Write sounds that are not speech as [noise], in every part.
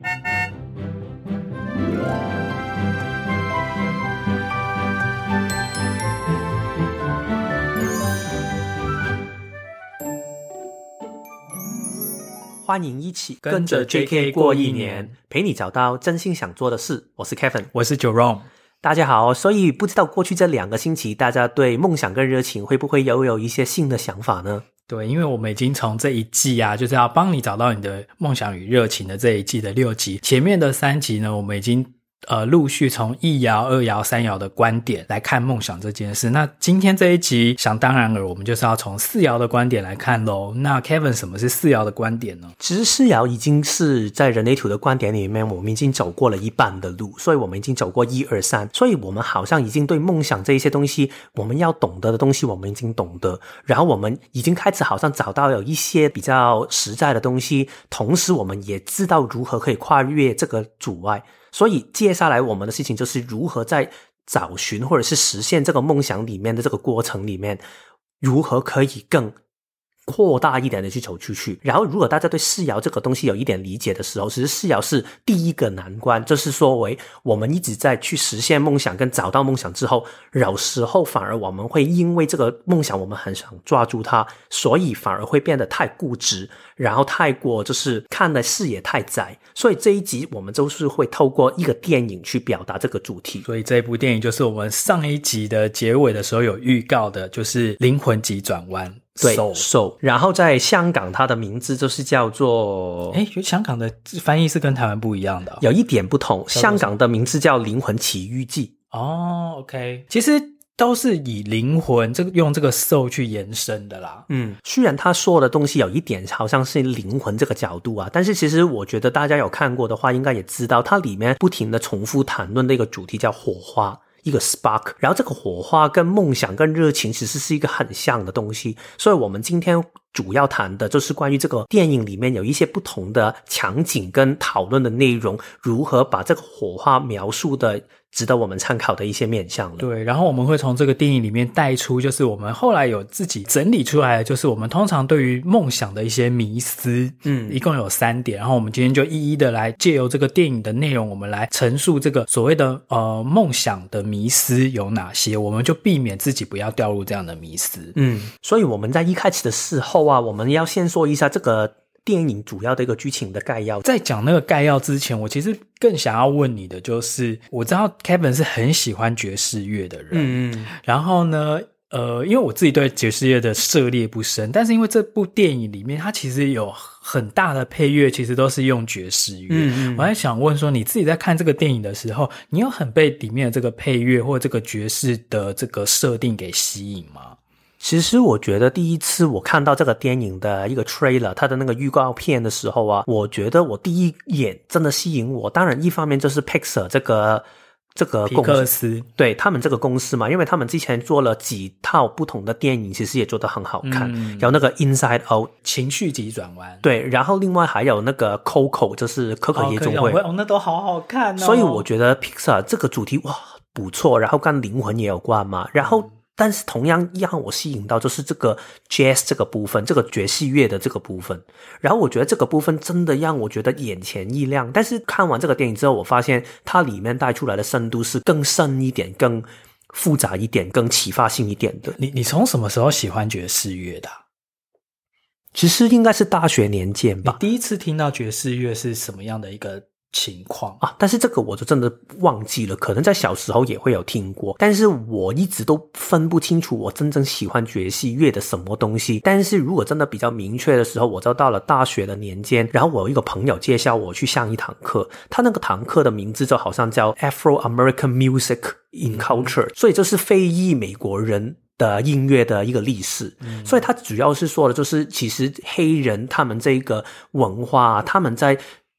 欢迎一起跟着 JK 过一年，陪你找到真心想做的事。我是 Kevin，我是 Jerome。大家好，所以不知道过去这两个星期，大家对梦想跟热情会不会又有一些新的想法呢？对，因为我们已经从这一季啊，就是要帮你找到你的梦想与热情的这一季的六集，前面的三集呢，我们已经。呃，陆续从一爻、二爻、三爻的观点来看梦想这件事。那今天这一集，想当然了，我们就是要从四爻的观点来看喽。那 Kevin，什么是四爻的观点呢？其实四爻已经是在人类图的观点里面，我们已经走过了一半的路，所以我们已经走过一二三，所以我们好像已经对梦想这一些东西，我们要懂得的东西，我们已经懂得。然后我们已经开始好像找到有一些比较实在的东西，同时我们也知道如何可以跨越这个阻碍。所以接下来我们的事情就是如何在找寻或者是实现这个梦想里面的这个过程里面，如何可以更扩大一点的去走出去，然后如果大家对四爻这个东西有一点理解的时候，其实四爻是第一个难关，就是说为我们一直在去实现梦想跟找到梦想之后，有时候反而我们会因为这个梦想我们很想抓住它，所以反而会变得太固执，然后太过就是看的视野太窄，所以这一集我们就是会透过一个电影去表达这个主题。所以这部电影就是我们上一集的结尾的时候有预告的，就是《灵魂急转弯》。对，Soul，然后在香港，它的名字就是叫做……哎，香港的翻译是跟台湾不一样的，有一点不同。香港的名字叫《灵魂奇遇记》。哦，OK，其实都是以灵魂这个用这个 Soul 去延伸的啦。嗯，虽然他说的东西有一点好像是灵魂这个角度啊，但是其实我觉得大家有看过的话，应该也知道它里面不停的重复谈论的一个主题叫火花。一个 spark，然后这个火花跟梦想跟热情其实是一个很像的东西，所以我们今天主要谈的就是关于这个电影里面有一些不同的场景跟讨论的内容，如何把这个火花描述的。值得我们参考的一些面向了。对，然后我们会从这个电影里面带出，就是我们后来有自己整理出来的，就是我们通常对于梦想的一些迷思。嗯，一共有三点。然后我们今天就一一的来借由这个电影的内容，我们来陈述这个所谓的呃梦想的迷思有哪些，我们就避免自己不要掉入这样的迷思。嗯，所以我们在一开始的时候啊，我们要先说一下这个。电影主要的一个剧情的概要，在讲那个概要之前，我其实更想要问你的就是，我知道 Kevin 是很喜欢爵士乐的人，嗯，然后呢，呃，因为我自己对爵士乐的涉猎不深，但是因为这部电影里面它其实有很大的配乐，其实都是用爵士乐，嗯，我还想问说，你自己在看这个电影的时候，你有很被里面的这个配乐或这个爵士的这个设定给吸引吗？其实我觉得第一次我看到这个电影的一个 trailer，它的那个预告片的时候啊，我觉得我第一眼真的吸引我。当然，一方面就是 Pixar 这个这个公司，对，他们这个公司嘛，因为他们之前做了几套不同的电影，其实也做得很好看。嗯，有那个 Inside Out 情绪急转弯，对，然后另外还有那个 Coco，就是可可夜总会，哦，那都好好看哦。所以我觉得 Pixar 这个主题哇不错，然后跟灵魂也有关嘛，然后。但是同样让我吸引到就是这个 jazz 这个部分，这个爵士乐的这个部分。然后我觉得这个部分真的让我觉得眼前一亮。但是看完这个电影之后，我发现它里面带出来的深度是更深一点、更复杂一点、更启发性一点的。你你从什么时候喜欢爵士乐的？其实应该是大学年间吧。第一次听到爵士乐是什么样的一个？情况啊，但是这个我就真的忘记了，可能在小时候也会有听过，但是我一直都分不清楚我真正喜欢爵士乐的什么东西。但是如果真的比较明确的时候，我就到了大学的年间，然后我有一个朋友介绍我去上一堂课，他那个堂课的名字就好像叫 Afro American Music in Culture，嗯，所以这是非裔美国人的音乐的一个历史。嗯，所以他主要是说的就是，其实黑人他们这个文化，他们在。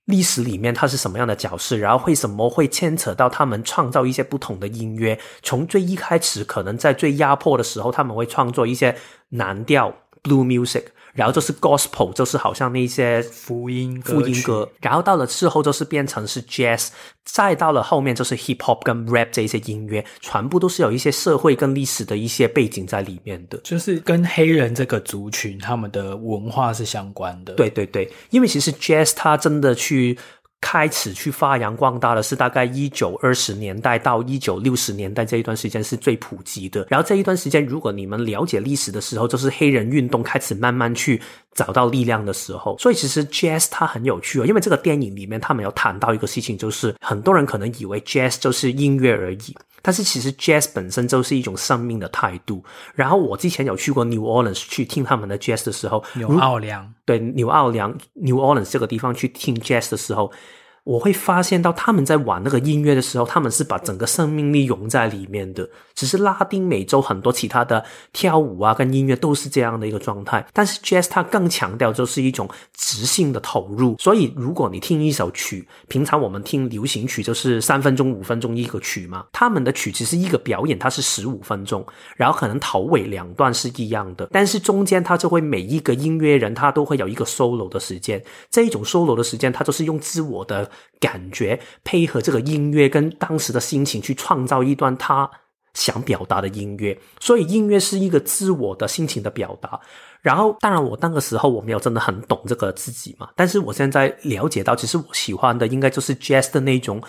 历史里面他是什么样的角色，然后为什么会牵扯到他们创造一些不同的音乐？从最一开始，可能在最压迫的时候，他们会创作一些蓝调 （blue music）。然后就是 gospel，就是好像那些福音福音歌。然后到了之后，就是变成是 jazz，再到了后面就是 hip hop 跟 rap 这些音乐，全部都是有一些社会跟历史的一些背景在里面的，就是跟黑人这个族群他们的文化是相关的。对对对，因为其实 jazz 它真的去开始去发扬光大的是大概一九二十年代到一九六十年代这一段时间是最普及的。然后这一段时间，如果你们了解历史的时候，就是黑人运动开始慢慢去找到力量的时候。所以其实 Jazz 它很有趣哦，因为这个电影里面他们有谈到一个事情，就是很多人可能以为 Jazz 就是音乐而已，但是其实 Jazz 本身就是一种生命的态度。然后我之前有去过 New Orleans 去听他们的 Jazz 的时候，纽奥良，对，纽奥良 New Orleans 这个地方去听 Jazz 的时候。我会发现到他们在玩那个音乐的时候，他们是把整个生命力融在里面的。只是拉丁美洲很多其他的跳舞啊跟音乐都是这样的一个状态，但是 Jazz 它更强调就是一种即兴的投入。所以如果你听一首曲，平常我们听流行曲就是三分钟、五分钟一个曲嘛，他们的曲其实一个表演它是十五分钟，然后可能头尾两段是一样的，但是中间它就会每一个音乐人他都会有一个 solo 的时间，这一种 solo 的时间，它就是用自我的。感觉配合这个音乐跟当时的心情去创造一段他想表达的音乐，所以音乐是一个自我的心情的表达。然后，当然我那个时候我没有真的很懂这个自己嘛，但是我现在了解到，其实我喜欢的应该就是 Jazz 的那种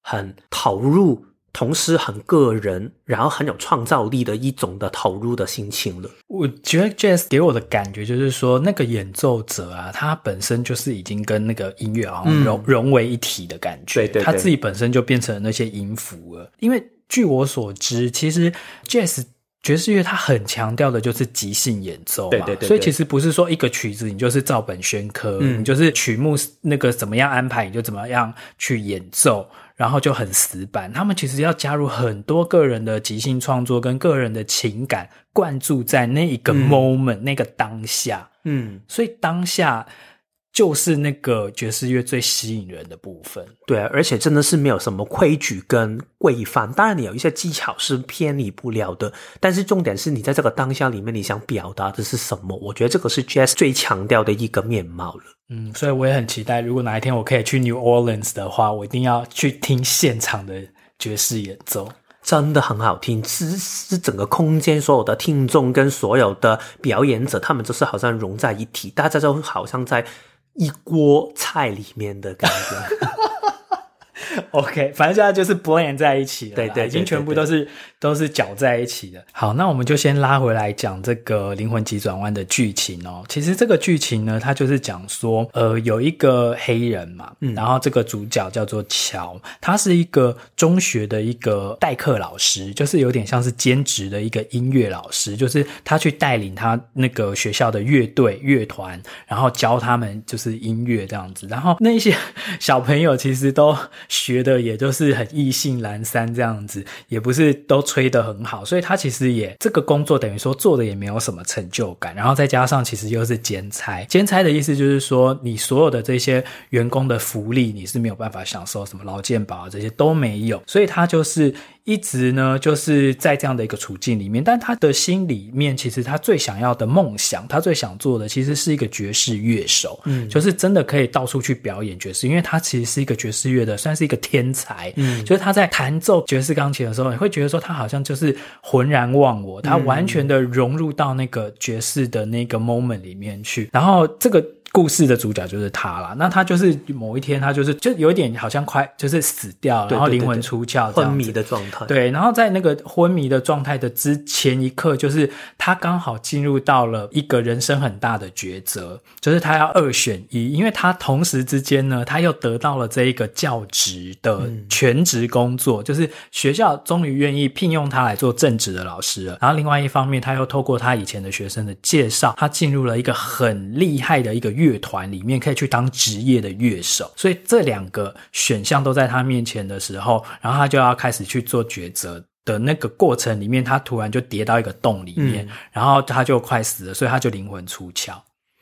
很投入。同时很个人，然后很有创造力的一种的投入的心情了。我觉得 Jazz 给我的感觉就是说，那个演奏者啊，他本身就是已经跟那个音乐好像融、嗯、融为一体的感觉。对，对对，他自己本身就变成了那些音符了。因为据我所知，其实 Jazz 爵士乐它很强调的就是即兴演奏嘛。对对对，对。所以其实不是说一个曲子你就是照本宣科，嗯，你就是曲目那个怎么样安排你就怎么样去演奏。然后就很死板，他们其实要加入很多个人的即兴创作跟个人的情感灌注在那一个 moment，嗯，那个当下，嗯，所以当下就是那个爵士乐最吸引人的部分。对啊，而且真的是没有什么规矩跟规范，当然你有一些技巧是偏离不了的，但是重点是你在这个当下里面你想表达的是什么？我觉得这个是 Jazz 最强调的一个面貌了。嗯，所以我也很期待，如果哪一天我可以去 New Orleans 的话，我一定要去听现场的爵士演奏，真的很好听。是是整个空间所有的听众跟所有的表演者，他们就是好像融在一体，大家就好像在一锅菜里面的感觉。[laughs] OK，反正现在就是 blend 在一起了，对，对对，已经全部都是都是搅在一起的。好，那我们就先拉回来讲这个灵魂急转弯的剧情哦。其实这个剧情呢，它就是讲说，呃，有一个黑人嘛，嗯，然后这个主角叫做乔，他是一个中学的一个代课老师，就是有点像是兼职的一个音乐老师，就是他去带领他那个学校的乐队乐团，然后教他们就是音乐这样子。然后那些小朋友其实都。学的也就是很意兴阑珊这样子，也不是都吹得很好，所以他其实也这个工作等于说做的也没有什么成就感。然后再加上其实又是兼差，兼差的意思就是说你所有的这些员工的福利你是没有办法享受，什么劳健保啊这些都没有，所以他就是。一直呢，就是在这样的一个处境里面，但他的心里面，其实他最想要的梦想，他最想做的，其实是一个爵士乐手，嗯，就是真的可以到处去表演爵士，因为他其实是一个爵士乐的，算是一个天才，嗯，就是他在弹奏爵士钢琴的时候，你会觉得说他好像就是浑然忘我，他完全的融入到那个爵士的那个 moment 里面去，然后这个。故事的主角就是他啦，那他就是某一天，他就是就有点好像快就是死掉了，然后灵魂出窍，昏迷的状态。对，然后在那个昏迷的状态的之前一刻，就是他刚好进入到了一个人生很大的抉择，就是他要二选一，因为他同时之间呢，他又得到了这一个教职的全职工作，嗯，就是学校终于愿意聘用他来做正职的老师了。然后另外一方面，他又透过他以前的学生的介绍，他进入了一个很厉害的一个乐团里面可以去当职业的乐手，所以这两个选项都在他面前的时候，然后他就要开始去做抉择的那个过程里面，他突然就跌到一个洞里面，嗯、然后他就快死了，所以他就灵魂出窍。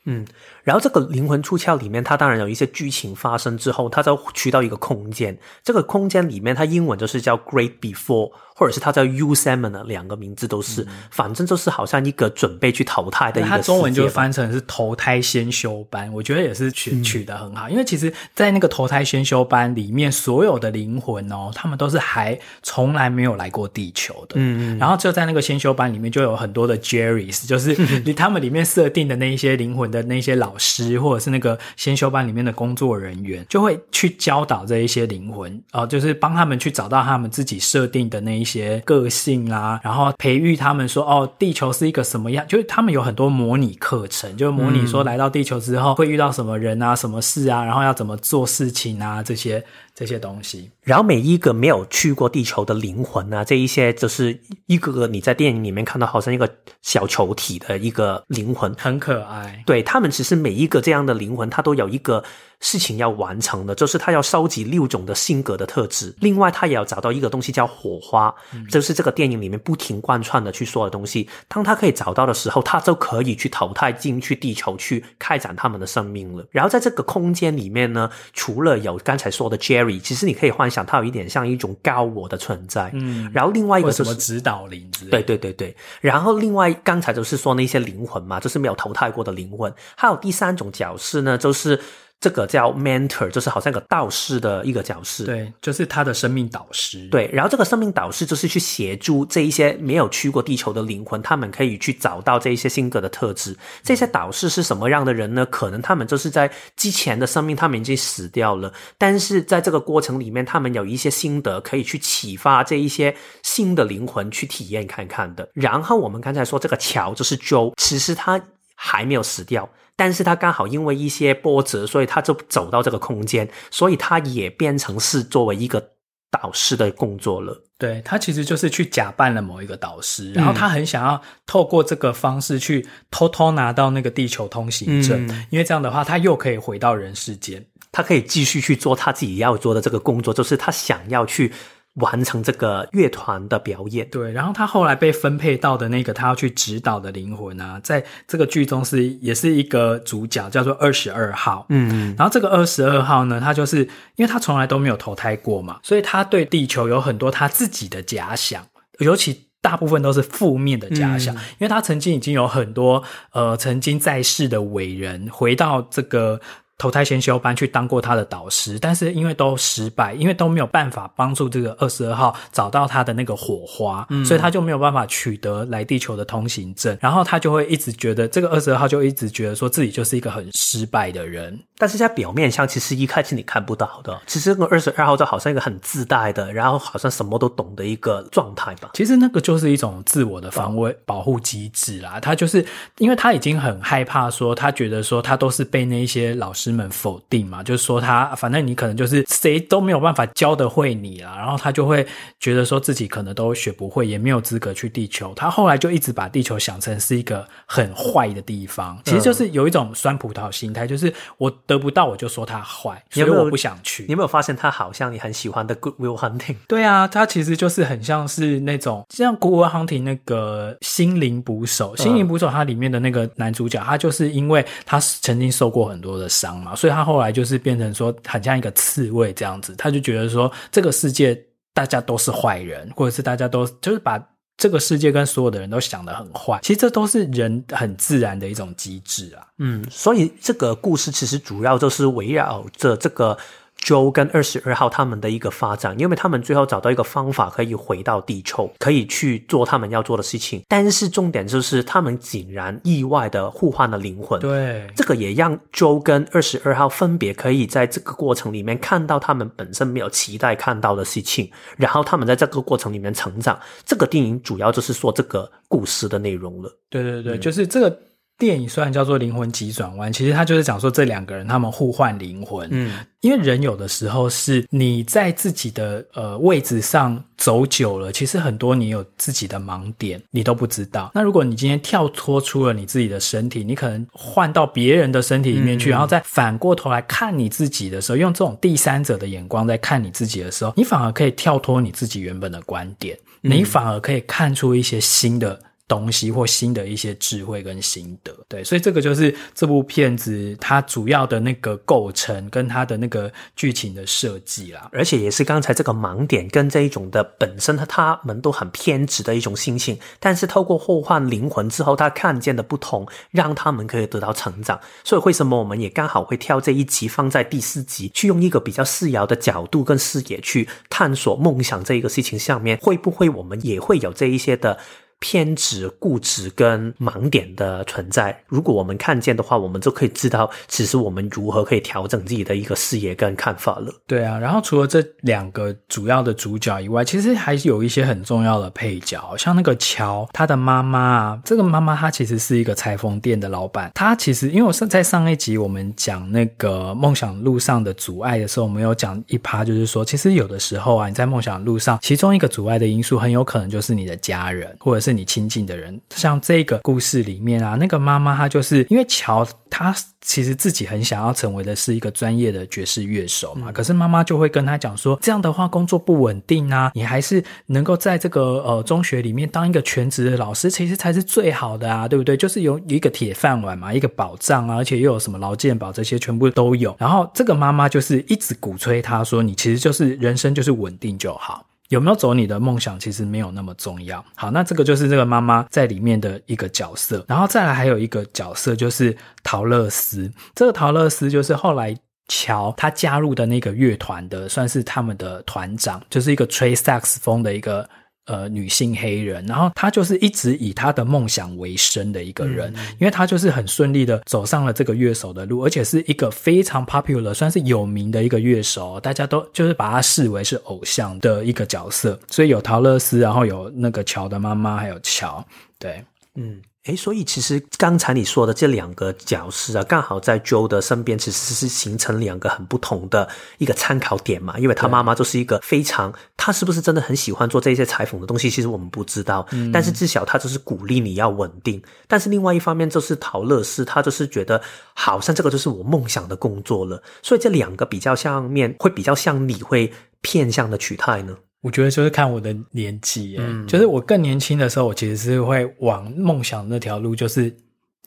嗯，然后这个灵魂出窍里面，它当然有一些剧情发生之后，它就去到一个空间，这个空间里面，它英文就是叫 Great Before。或者是它叫 Yosemite，两个名字都是、嗯，反正就是好像一个准备去投胎的一个。它中文就翻成是投胎先修班，我觉得也是取、嗯、取得很好，因为其实，在那个投胎先修班里面，所有的灵魂哦，他们都是还从来没有来过地球的。嗯嗯。然后就在那个先修班里面，就有很多的 Jerrys，就是 [laughs] 他们里面设定的那一些灵魂的那些老老师或者是那个先修班里面的工作人员，就会去教导这一些灵魂哦、呃，就是帮他们去找到他们自己设定的那一些个性啦，然后培育他们说哦，地球是一个什么样，就是他们有很多模拟课程，就模拟说来到地球之后会遇到什么人啊、什么事啊，然后要怎么做事情啊这些。这些东西，然后每一个没有去过地球的灵魂啊，这一些就是一个个你在电影里面看到好像一个小球体的一个灵魂，很可爱。对，他们其实每一个这样的灵魂，他都有一个事情要完成的，就是他要收集六种的性格的特质。另外，他也要找到一个东西叫火花，嗯、就是这个电影里面不停贯穿的去说的东西。当他可以找到的时候，他就可以去投胎进去地球去开展他们的生命了。然后在这个空间里面呢，除了有刚才说的 Jerry。其实你可以幻想，他有一点像一种高我的存在。嗯，然后另外一个就是什么指导灵之类的。对对对对。然后另外刚才就是说那些灵魂嘛，就是没有投胎过的灵魂。还有第三种角色呢，就是。这个叫 mentor，就是好像一个道士的一个角色，对，就是他的生命导师。对，然后这个生命导师就是去协助这一些没有去过地球的灵魂，他们可以去找到这一些性格的特质。这些导师是什么样的人呢？可能他们就是在之前的生命，他们已经死掉了，但是在这个过程里面，他们有一些心得可以去启发这一些新的灵魂去体验看看的。然后我们刚才说这个乔就是 Joe，其实他还没有死掉。但是他刚好因为一些波折，所以他就走到这个空间，所以他也变成是作为一个导师的工作了。对，他其实就是去假扮了某一个导师，然后他很想要透过这个方式去偷偷拿到那个地球通行证，嗯，因为这样的话他又可以回到人世间，他可以继续去做他自己要做的这个工作，就是他想要去。完成这个乐团的表演，对。然后他后来被分配到的那个他要去指导的灵魂啊，在这个剧中是也是一个主角，叫做二十二号。嗯，然后这个二十二号呢，他就是因为他从来都没有投胎过嘛，所以他对地球有很多他自己的假想，尤其大部分都是负面的假想，嗯，因为他曾经已经有很多呃曾经在世的伟人回到这个。投胎先修班去当过他的导师，但是因为都失败，因为都没有办法帮助这个二十二号找到他的那个火花，嗯，所以他就没有办法取得来地球的通行证。然后他就会一直觉得这个二十二号就一直觉得说自己就是一个很失败的人。但是在表面上，其实一开始你看不到的，其实那个二十二号就好像一个很自大的，然后好像什么都懂的一个状态吧。其实那个就是一种自我的防卫保护机制啦。他就是因为他已经很害怕说，他觉得说他都是被那一些老师们否定嘛，就是说他反正你可能就是谁都没有办法教得会你啦，然后他就会觉得说自己可能都学不会，也没有资格去地球。他后来就一直把地球想成是一个很坏的地方，其实就是有一种酸葡萄心态，就是我得不到我就说他坏，所以我不想去。你有没有发现他好像你很喜欢的《Good Will Hunting》？对啊，他其实就是很像是那种像《Good Will Hunting》那个心灵捕手，心灵捕手它里面的那个男主角，他就是因为他曾经受过很多的伤所以。他后来就是变成说，很像一个刺猬这样子，他就觉得说，这个世界大家都是坏人，或者是大家都就是把这个世界跟所有的人都想得很坏。其实这都是人很自然的一种机制啊。嗯，所以这个故事其实主要就是围绕着这个。Joe 跟二十二号他们的一个发展，因为他们最后找到一个方法可以回到地球，可以去做他们要做的事情。但是重点就是他们竟然意外的互换了灵魂。对，这个也让 Joe 跟二十二号分别可以在这个过程里面看到他们本身没有期待看到的事情，然后他们在这个过程里面成长。这个电影主要就是说这个故事的内容了。对对对，就是这个。电影虽然叫做《灵魂急转弯》，其实它就是讲说这两个人他们互换灵魂。嗯，因为人有的时候是你在自己的呃位置上走久了，其实很多你有自己的盲点，你都不知道。那如果你今天跳脱出了你自己的身体，你可能换到别人的身体里面去，嗯，然后再反过头来看你自己的时候，用这种第三者的眼光在看你自己的时候，你反而可以跳脱你自己原本的观点，你反而可以看出一些新的。东西或新的一些智慧跟心得，对，所以这个就是这部片子它主要的那个构成跟它的那个剧情的设计啦，而且也是刚才这个盲点跟这一种的本身他他们都很偏执的一种心情，但是透过互换灵魂之后，他看见的不同，让他们可以得到成长。所以为什么我们也刚好会挑这一集放在第四集，去用一个比较视遥的角度跟视野去探索梦想这一个事情上面，会不会我们也会有这一些的。偏执、固执跟盲点的存在。如果我们看见的话，我们就可以知道，其实我们如何可以调整自己的一个视野跟看法了。对啊，然后除了这两个主要的主角以外，其实还有一些很重要的配角，像那个乔，他的妈妈，这个妈妈她其实是一个裁缝店的老板。她其实因为我是在上一集我们讲那个梦想路上的阻碍的时候，我们有讲一趴，就是说，其实有的时候啊，你在梦想路上，其中一个阻碍的因素很有可能就是你的家人，或者是你亲近的人。像这个故事里面啊，那个妈妈她就是因为乔，她其实自己很想要成为的是一个专业的爵士乐手嘛，嗯、可是妈妈就会跟她讲说，这样的话工作不稳定啊，你还是能够在这个呃中学里面当一个全职的老师，其实才是最好的啊，对不对？就是有一个铁饭碗嘛，一个保障啊，而且又有什么劳健保这些全部都有。然后这个妈妈就是一直鼓吹她说，你其实就是人生就是稳定就好。有没有走你的梦想，其实没有那么重要。好，那这个就是这个妈妈在里面的一个角色，然后再来还有一个角色就是陶乐丝。这个陶乐丝就是后来乔他加入的那个乐团的，算是他们的团长，就是一个吹萨克斯风的一个。呃，女性黑人，然后她就是一直以她的梦想为生的一个人，嗯、因为她就是很顺利的走上了这个乐手的路，而且是一个非常 popular，算是有名的一个乐手，大家都就是把她视为是偶像的一个角色，所以有陶乐斯，然后有那个乔的妈妈，还有乔，对，嗯。诶，所以其实刚才你说的这两个角色啊，刚好在 Joe 的身边，其实是形成两个很不同的一个参考点嘛。因为他妈妈就是一个非常，他是不是真的很喜欢做这些裁缝的东西，其实我们不知道。嗯，但是至少他就是鼓励你要稳定。但是另外一方面，就是桃乐丝，他就是觉得好像这个就是我梦想的工作了。所以这两个比较像面，会比较像你会偏向的取态呢？我觉得就是看我的年纪，嗯，就是我更年轻的时候，我其实是会往梦想那条路，就是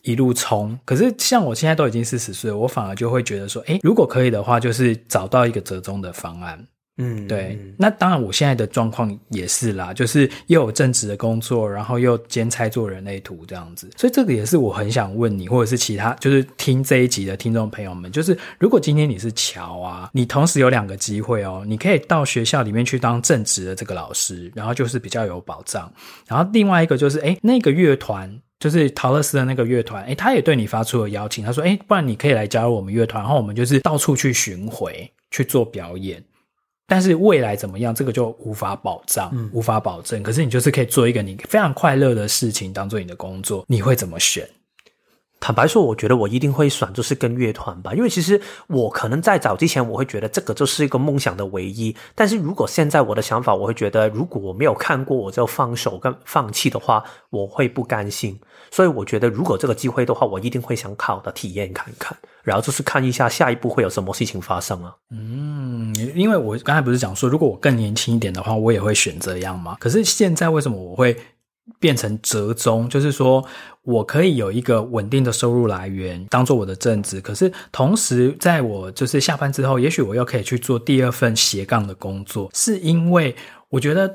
一路冲。可是像我现在都已经四十岁，我反而就会觉得说，诶，如果可以的话，就是找到一个折中的方案。嗯，对，那当然，我现在的状况也是啦，就是又有正职的工作，然后又兼差做人类图这样子，所以这个也是我很想问你，或者是其他就是听这一集的听众朋友们，就是如果今天你是乔啊，你同时有两个机会哦，你可以到学校里面去当正职的这个老师，然后就是比较有保障，然后另外一个就是，哎，那个乐团就是陶乐丝的那个乐团，诶，他也对你发出了邀请，他说，诶，不然你可以来加入我们乐团，然后我们就是到处去巡回去做表演。但是未来怎么样，这个就无法保障，嗯、无法保证。可是你就是可以做一个你非常快乐的事情，当做你的工作，你会怎么选？坦白说，我觉得我一定会选，就是跟乐团吧。因为其实我可能在早之前，我会觉得这个就是一个梦想的唯一。但是如果现在我的想法，我会觉得，如果我没有看过，我就放手跟放弃的话，我会不甘心。所以我觉得，如果这个机会的话，我一定会想考的体验看看，然后就是看一下下一步会有什么事情发生啊。嗯，因为我刚才不是讲说，如果我更年轻一点的话，我也会选这样吗？可是现在为什么我会？变成折中，就是说我可以有一个稳定的收入来源，当做我的正职。可是同时，在我就是下班之后，也许我又可以去做第二份斜杠的工作。是因为我觉得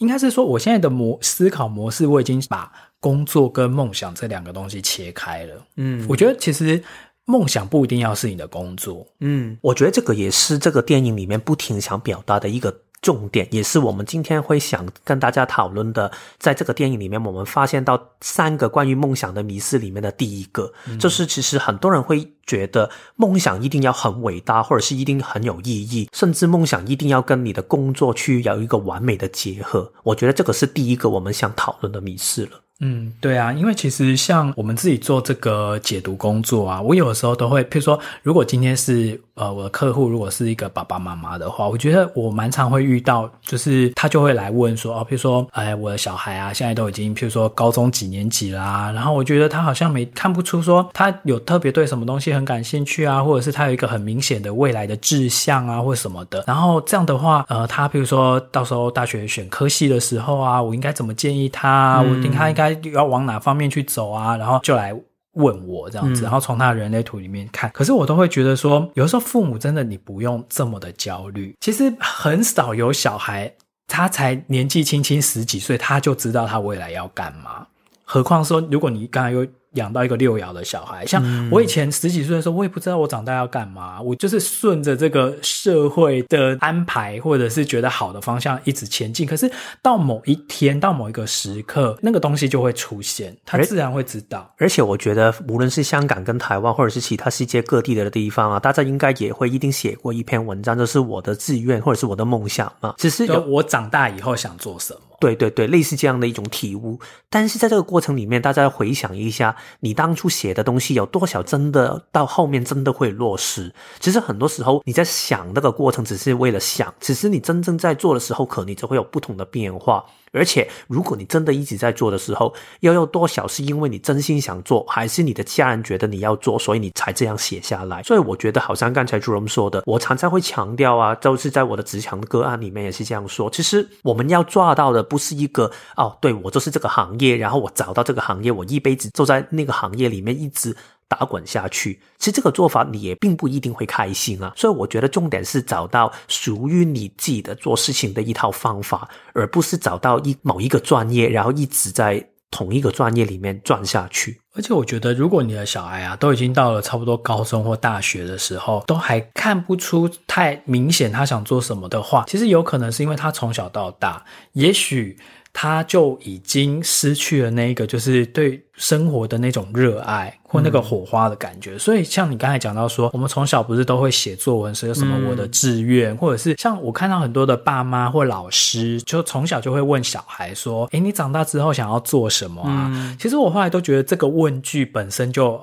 应该是说，我现在的模思考模式，我已经把工作跟梦想这两个东西切开了。嗯，我觉得其实梦想不一定要是你的工作。嗯，我觉得这个也是这个电影里面不停想表达的一个。重点也是我们今天会想跟大家讨论的，在这个电影里面，我们发现到三个关于梦想的迷思里面的第一个，嗯、就是其实很多人会觉得梦想一定要很伟大，或者是一定很有意义，甚至梦想一定要跟你的工作去有一个完美的结合。我觉得这个是第一个我们想讨论的迷思了。嗯，对啊，因为其实像我们自己做这个解读工作啊，我有的时候都会，譬如说，如果今天是呃我的客户，如果是一个爸爸妈妈的话，我觉得我蛮常会遇到，就是他就会来问说，哦，譬如说，哎，我的小孩啊，现在都已经譬如说高中几年级啦，然后我觉得他好像没看不出说他有特别对什么东西很感兴趣啊，或者是他有一个很明显的未来的志向啊，或什么的。然后这样的话，呃，他譬如说到时候大学选科系的时候啊，我应该怎么建议他？嗯、我听他应该。要往哪方面去走啊？然后就来问我这样子，然后从他的人类图里面看。可是我都会觉得说，有的时候父母真的你不用这么的焦虑。其实很少有小孩，他才年纪轻轻十几岁，他就知道他未来要干嘛。何况说，如果你刚才又养到一个六爻的小孩。像我以前十几岁的时候，我也不知道我长大要干嘛，我就是顺着这个社会的安排，或者是觉得好的方向一直前进。可是到某一天，到某一个时刻，那个东西就会出现，他自然会知道。而且我觉得，无论是香港跟台湾，或者是其他世界各地的地方啊，大家应该也会一定写过一篇文章，就是我的志愿或者是我的梦想嘛。只是有我长大以后想做什么。对对对，类似这样的一种体悟。但是在这个过程里面，大家回想一下，你当初写的东西有多少真的到后面真的会落实？其实很多时候你在想那个过程，只是为了想，只是你真正在做的时候，可能就会有不同的变化。而且，如果你真的一直在做的时候，要用多少是因为你真心想做，还是你的家人觉得你要做，所以你才这样写下来？所以我觉得，好像刚才朱荣说的，我常常会强调啊，就是在我的职场个案里面也是这样说。其实我们要抓到的不是一个哦，对，我就是这个行业，然后我找到这个行业，我一辈子就在那个行业里面一直。打滚下去，其实这个做法你也并不一定会开心啊。所以我觉得重点是找到属于你自己的做事情的一套方法，而不是找到一某一个专业，然后一直在同一个专业里面转下去。而且我觉得，如果你的小孩啊都已经到了差不多高中或大学的时候，都还看不出太明显他想做什么的话，其实有可能是因为他从小到大，也许。他就已经失去了那个，就是对生活的那种热爱或那个火花的感觉。嗯、所以，像你刚才讲到说，我们从小不是都会写作文，说什么我的志愿，嗯、或者是像我看到很多的爸妈或老师，就从小就会问小孩说：“诶，你长大之后想要做什么啊？”嗯、其实我后来都觉得这个问句本身就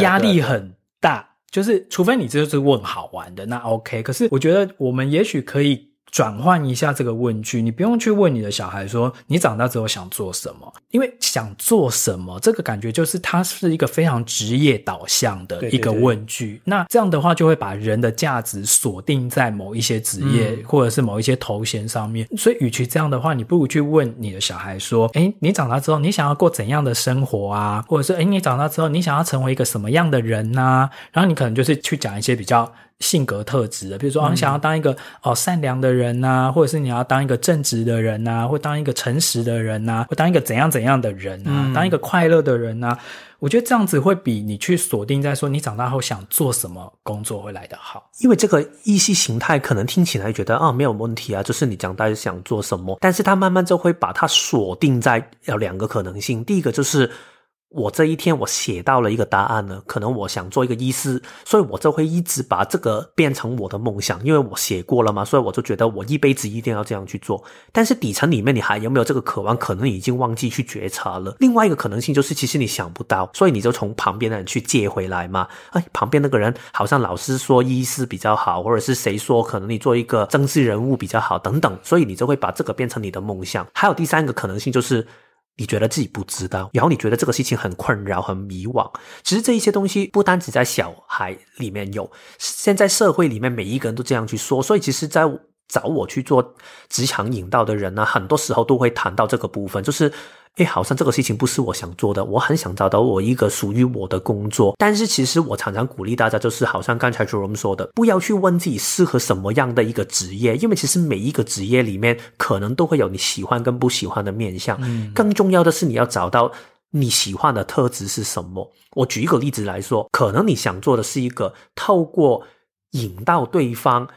压力很大，就是除非你这就是问好玩的，那 OK。可是我觉得我们也许可以。转换一下这个问句，你不用去问你的小孩说你长大之后想做什么，因为想做什么这个感觉就是它是一个非常职业导向的一个问句。对对对。那这样的话就会把人的价值锁定在某一些职业、嗯、或者是某一些头衔上面。所以，与其这样的话，你不如去问你的小孩说：诶，你长大之后你想要过怎样的生活啊？或者是诶，你长大之后你想要成为一个什么样的人啊？然后你可能就是去讲一些比较。性格特质的，比如说，你想要当一个哦善良的人呐，或者是你要当一个正直的人呐，或当一个诚实的人呐，或当一个怎样怎样的人啊，当一个快乐的人呐，我觉得这样子会比你去锁定在说你长大后想做什么工作会来得好，因为这个意识形态可能听起来觉得啊没有问题啊，就是你长大想做什么，但是他慢慢就会把它锁定在有两个可能性，第一个就是。我这一天我写到了一个答案呢，可能我想做一个医师，所以我就会一直把这个变成我的梦想，因为我写过了嘛，所以我就觉得我一辈子一定要这样去做。但是底层里面你还有没有这个渴望，可能已经忘记去觉察了。另外一个可能性就是，其实你想不到，所以你就从旁边的人去借回来嘛。哎，旁边那个人好像老师说医师比较好，或者是谁说可能你做一个政治人物比较好等等，所以你就会把这个变成你的梦想。还有第三个可能性就是。你觉得自己不知道，然后你觉得这个事情很困扰、很迷惘。其实这一些东西不单只在小孩里面有，现在社会里面每一个人都这样去说。所以，其实，在找我去做职场引导的人呢，很多时候都会谈到这个部分，就是。诶，好像这个事情不是我想做的，我很想找到我一个属于我的工作。但是其实我常常鼓励大家，就是好像刚才 Jerome 说的，不要去问自己适合什么样的一个职业，因为其实每一个职业里面可能都会有你喜欢跟不喜欢的面相。嗯，更重要的是你要找到你喜欢的特质是什么。我举一个例子来说，可能你想做的是一个透过引导对方。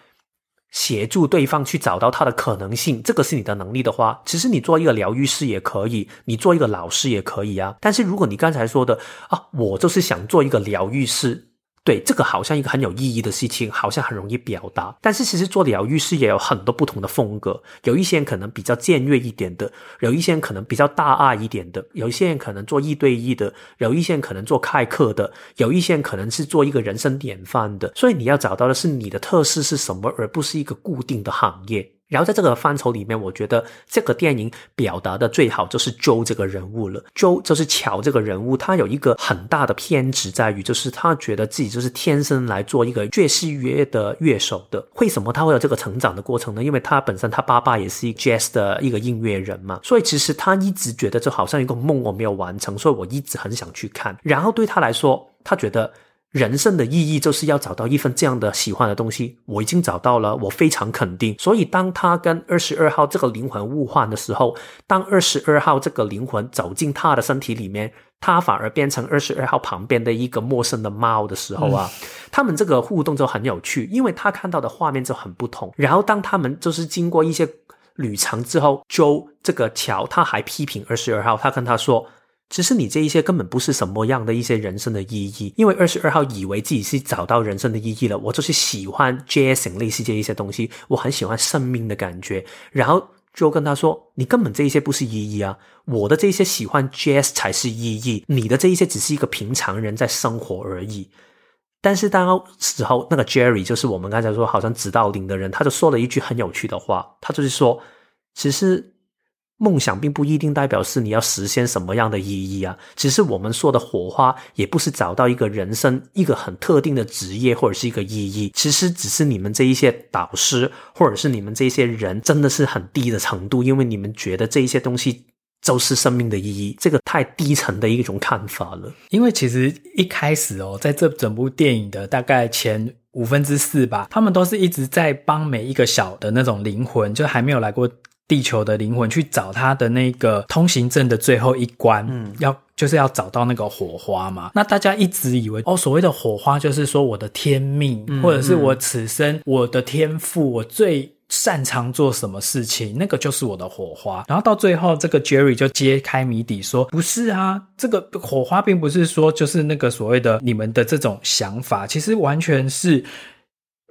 协助对方去找到他的可能性，这个是你的能力的话，其实你做一个疗愈师也可以，你做一个老师也可以啊。但是如果你刚才说的啊，我就是想做一个疗愈师。对，这个好像一个很有意义的事情，好像很容易表达。但是其实做疗愈师也有很多不同的风格，有一些人可能比较僭越一点的，有一些人可能比较大爱一点的，有一些人可能做一对一的，有一些人可能做开课的，有一些人可能是做一个人生典范的。所以你要找到的是你的特色是什么，而不是一个固定的行业。然后在这个范畴里面，我觉得这个电影表达的最好就是 Joe 这个人物了。Joe 就是乔这个人物，他有一个很大的偏执在于，就是他觉得自己就是天生来做一个爵士乐的乐手的。为什么他会有这个成长的过程呢？因为他本身他爸爸也是一个 jazz 的一个音乐人嘛，所以其实他一直觉得就好像一个梦我没有完成，所以我一直很想去看。然后对他来说，他觉得。人生的意义就是要找到一份这样的喜欢的东西，我已经找到了，我非常肯定。所以，当他跟二十二号这个灵魂互换的时候，当二十二号这个灵魂走进他的身体里面，他反而变成二十二号旁边的一个陌生的猫的时候啊，嗯、他们这个互动就很有趣，因为他看到的画面就很不同。然后，当他们就是经过一些旅程之后，Joe 这个乔他还批评二十二号，他跟他说。其实你这一些根本不是什么样的一些人生的意义，因为二十二号以为自己是找到人生的意义了。我就是喜欢 Jason 类似这一些东西，我很喜欢生命的感觉。然后就跟他说：“你根本这一些不是意义啊，我的这一些喜欢 Jazz 才是意义，你的这一些只是一个平常人在生活而已。”但是当时候那个 Jerry 就是我们刚才说好像指导灵的人，他就说了一句很有趣的话，他就是说：“其实。”梦想并不一定代表是你要实现什么样的意义啊，只是我们说的火花，也不是找到一个人生一个很特定的职业或者是一个意义，其实只是你们这一些导师或者是你们这些人真的是很低的程度，因为你们觉得这一些东西就是生命的意义，这个太低层的一种看法了。因为其实一开始哦，在这整部电影的大概前五分之四吧，他们都是一直在帮每一个小的那种灵魂，就还没有来过。地球的灵魂去找他的那个通行证的最后一关，嗯，要就是要找到那个火花嘛。那大家一直以为哦，所谓的火花就是说我的天命，嗯，或者是我此生我的天赋，我最擅长做什么事情，那个就是我的火花。然后到最后，这个 Jerry 就揭开谜底说，不是啊，这个火花并不是说就是那个所谓的你们的这种想法，其实完全是。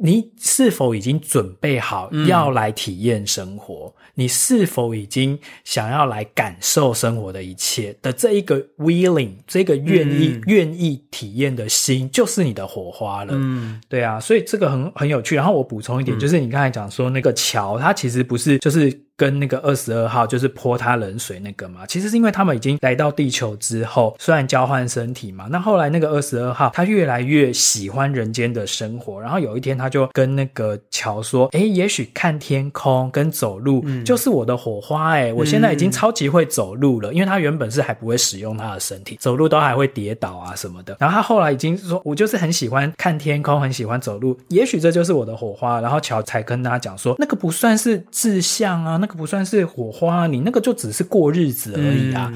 你是否已经准备好要来体验生活？嗯、你是否已经想要来感受生活的一切的这一个 willing，这个愿意、嗯、愿意体验的心，就是你的火花了。嗯，对啊，所以这个很很有趣。然后我补充一点，就是你刚才讲说那个桥，它其实不是就是。跟那个二十二号就是泼他冷水那个嘛，其实是因为他们已经来到地球之后，虽然交换身体嘛，那后来那个二十二号他越来越喜欢人间的生活，然后有一天他就跟那个乔说：“哎，也许看天空跟走路就是我的火花诶，我现在已经超级会走路了，因为他原本是还不会使用他的身体，走路都还会跌倒啊什么的。然后他后来已经说，我就是很喜欢看天空，很喜欢走路，也许这就是我的火花。然后乔才跟他讲说，那个不算是志向啊，那。不算是火花，你那个就只是过日子而已啊。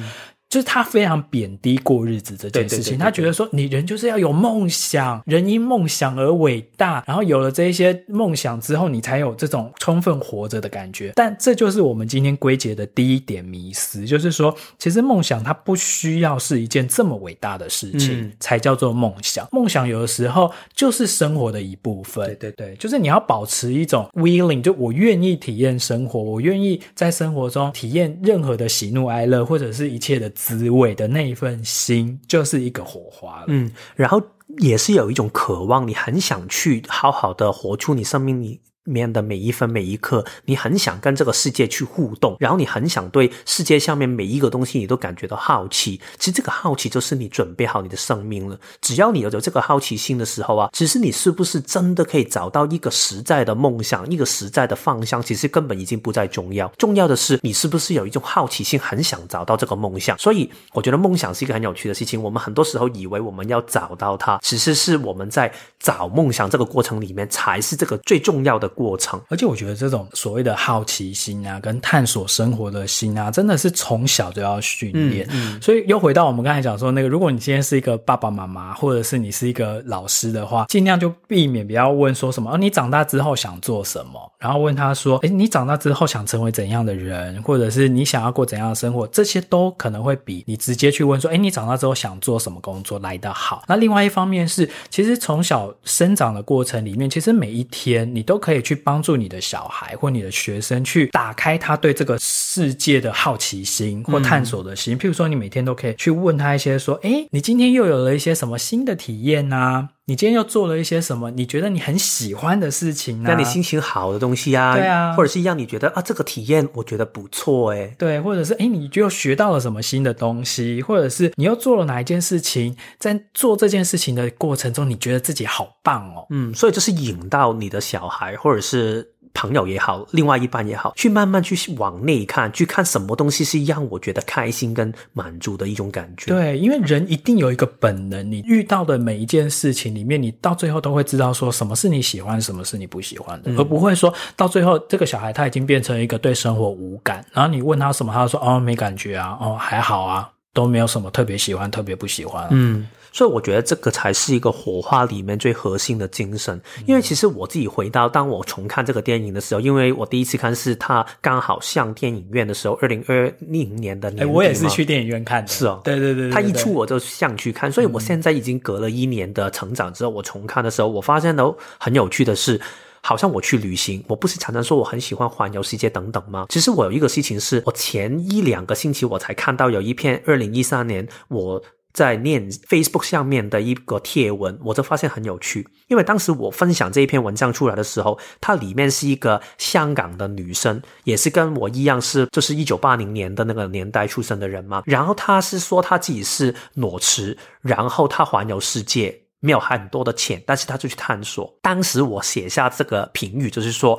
就是他非常贬低过日子这件事情，对对对对对，他觉得说，你人就是要有梦想，人因梦想而伟大，然后有了这一些梦想之后，你才有这种充分活着的感觉。但这就是我们今天归结的第一点迷思，就是说，其实梦想它不需要是一件这么伟大的事情，嗯、才叫做梦想。梦想有的时候就是生活的一部分。对对对，就是你要保持一种 willing，就我愿意体验生活，我愿意在生活中体验任何的喜怒哀乐，或者是一切的。滋味的那一份心，就是一个火花了。嗯，然后也是有一种渴望，你很想去好好的活出你生命里面的每一分每一刻，你很想跟这个世界去互动，然后你很想对世界上面每一个东西你都感觉到好奇。其实这个好奇就是你准备好你的生命了。只要你有着这个好奇心的时候啊，其实你是不是真的可以找到一个实在的梦想，一个实在的方向，其实根本已经不再重要。重要的是你是不是有一种好奇心，很想找到这个梦想。所以我觉得梦想是一个很有趣的事情。我们很多时候以为我们要找到它，其实是我们在找梦想这个过程里面才是这个最重要的过程，而且我觉得这种所谓的好奇心啊，跟探索生活的心啊，真的是从小就要训练。嗯，嗯，所以又回到我们刚才讲说那个，如果你今天是一个爸爸妈妈，或者是你是一个老师的话，尽量就避免不要问说什么，哦，你长大之后想做什么？然后问他说，哎，你长大之后想成为怎样的人，或者是你想要过怎样的生活？这些都可能会比你直接去问说，哎，你长大之后想做什么工作来得好。那另外一方面是，其实从小生长的过程里面，其实每一天你都可以去帮。助你的小孩或你的学生去打开他对这个世界的好奇心或探索的心。嗯、譬如说，你每天都可以去问他一些说：“诶，你今天又有了一些什么新的体验啊？你今天又做了一些什么？你觉得你很喜欢的事情啊？让你心情好的东西啊？对啊，或者是让你觉得啊，这个体验我觉得不错诶。对，或者是诶，你又学到了什么新的东西，或者是你又做了哪一件事情？在做这件事情的过程中，你觉得自己好棒哦。嗯，所以就是引到你的小孩或者是。朋友也好，另外一半也好，去慢慢去往内看，去看什么东西是让我觉得开心跟满足的一种感觉。对，因为人一定有一个本能，你遇到的每一件事情里面，你到最后都会知道说什么是你喜欢，什么是你不喜欢的，嗯、而不会说到最后这个小孩他已经变成一个对生活无感，然后你问他什么，他就说哦没感觉啊，哦还好啊，都没有什么特别喜欢，特别不喜欢、啊。嗯。所以我觉得这个才是一个火花里面最核心的精神。因为其实我自己回到当我重看这个电影的时候，因为我第一次看是他刚好上电影院的时候，二零二零年的年底嘛。我也是去电影院看的。是哦，对对对，对，它一出我就想去看。所以我现在已经隔了一年的成长之后，我重看的时候，我发现都很有趣的是，好像我去旅行，我不是常常说我很喜欢环游世界等等吗？其实我有一个事情是，我前一两个星期我才看到有一篇二零一三年我。在念 Facebook 上面的一个贴文，我就发现很有趣，因为当时我分享这一篇文章出来的时候，它里面是一个香港的女生，也是跟我一样是就是一九八零年的那个年代出生的人嘛。然后她是说她自己是裸辞，然后她环游世界，没有很多的钱，但是她就去探索。当时我写下这个评语，就是说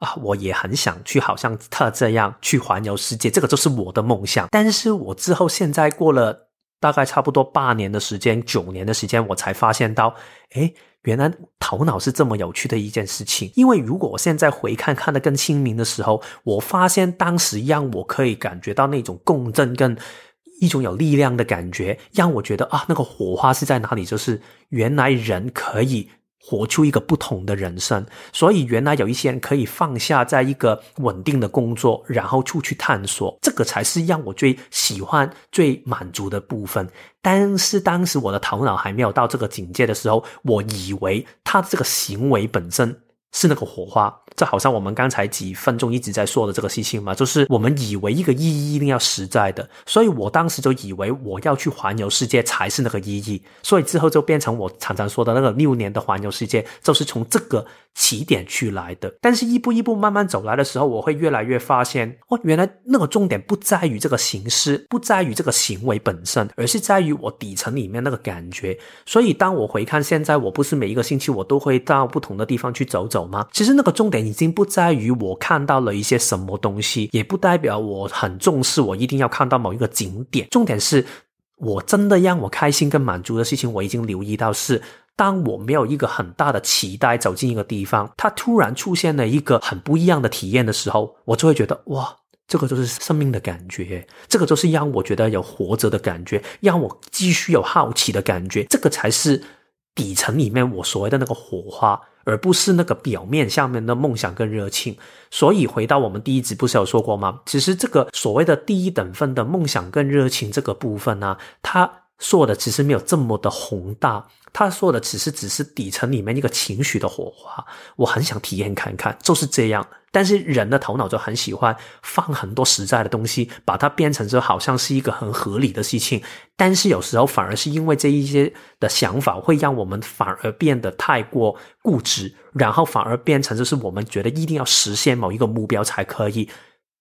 啊，我也很想去，好像她这样去环游世界，这个就是我的梦想。但是我之后现在过了。大概差不多八年的时间，九年的时间，我才发现到，诶，原来头脑是这么有趣的一件事情。因为如果我现在回看看得更清明的时候，我发现当时让我可以感觉到那种共振跟一种有力量的感觉，让我觉得啊，那个火花是在哪里？就是原来人可以。活出一个不同的人生，所以原来有一些人可以放下在一个稳定的工作，然后出去探索，这个才是让我最喜欢、最满足的部分。但是当时我的头脑还没有到这个境界的时候，我以为他这个行为本身。是那个火花，这好像我们刚才几分钟一直在说的这个事情嘛，就是我们以为一个意义一定要实在的，所以我当时就以为我要去环游世界才是那个意义，所以之后就变成我常常说的那个六年的环游世界，就是从这个起点去来的。但是一步一步慢慢走来的时候，我会越来越发现，哦，原来那个重点不在于这个形式，不在于这个行为本身，而是在于我底层里面那个感觉。所以当我回看现在，我不是每一个星期我都会到不同的地方去走走。走吗？其实那个重点已经不在于我看到了一些什么东西，也不代表我很重视，我一定要看到某一个景点。重点是我真的让我开心跟满足的事情，我已经留意到是，当我没有一个很大的期待走进一个地方，它突然出现了一个很不一样的体验的时候，我就会觉得哇，这个就是生命的感觉，这个就是让我觉得有活着的感觉，让我继续有好奇的感觉，这个才是底层里面我所谓的那个火花。而不是那个表面下面的梦想跟热情，所以回到我们第一集不是有说过吗？其实这个所谓的第一等份的梦想跟热情这个部分呢、他说的其实没有这么的宏大。他说的只是只是底层里面一个情绪的火花，我很想体验看看，就是这样。但是人的头脑就很喜欢放很多实在的东西，把它变成就好像是一个很合理的事情。但是有时候反而是因为这一些的想法，会让我们反而变得太过固执，然后反而变成就是我们觉得一定要实现某一个目标才可以，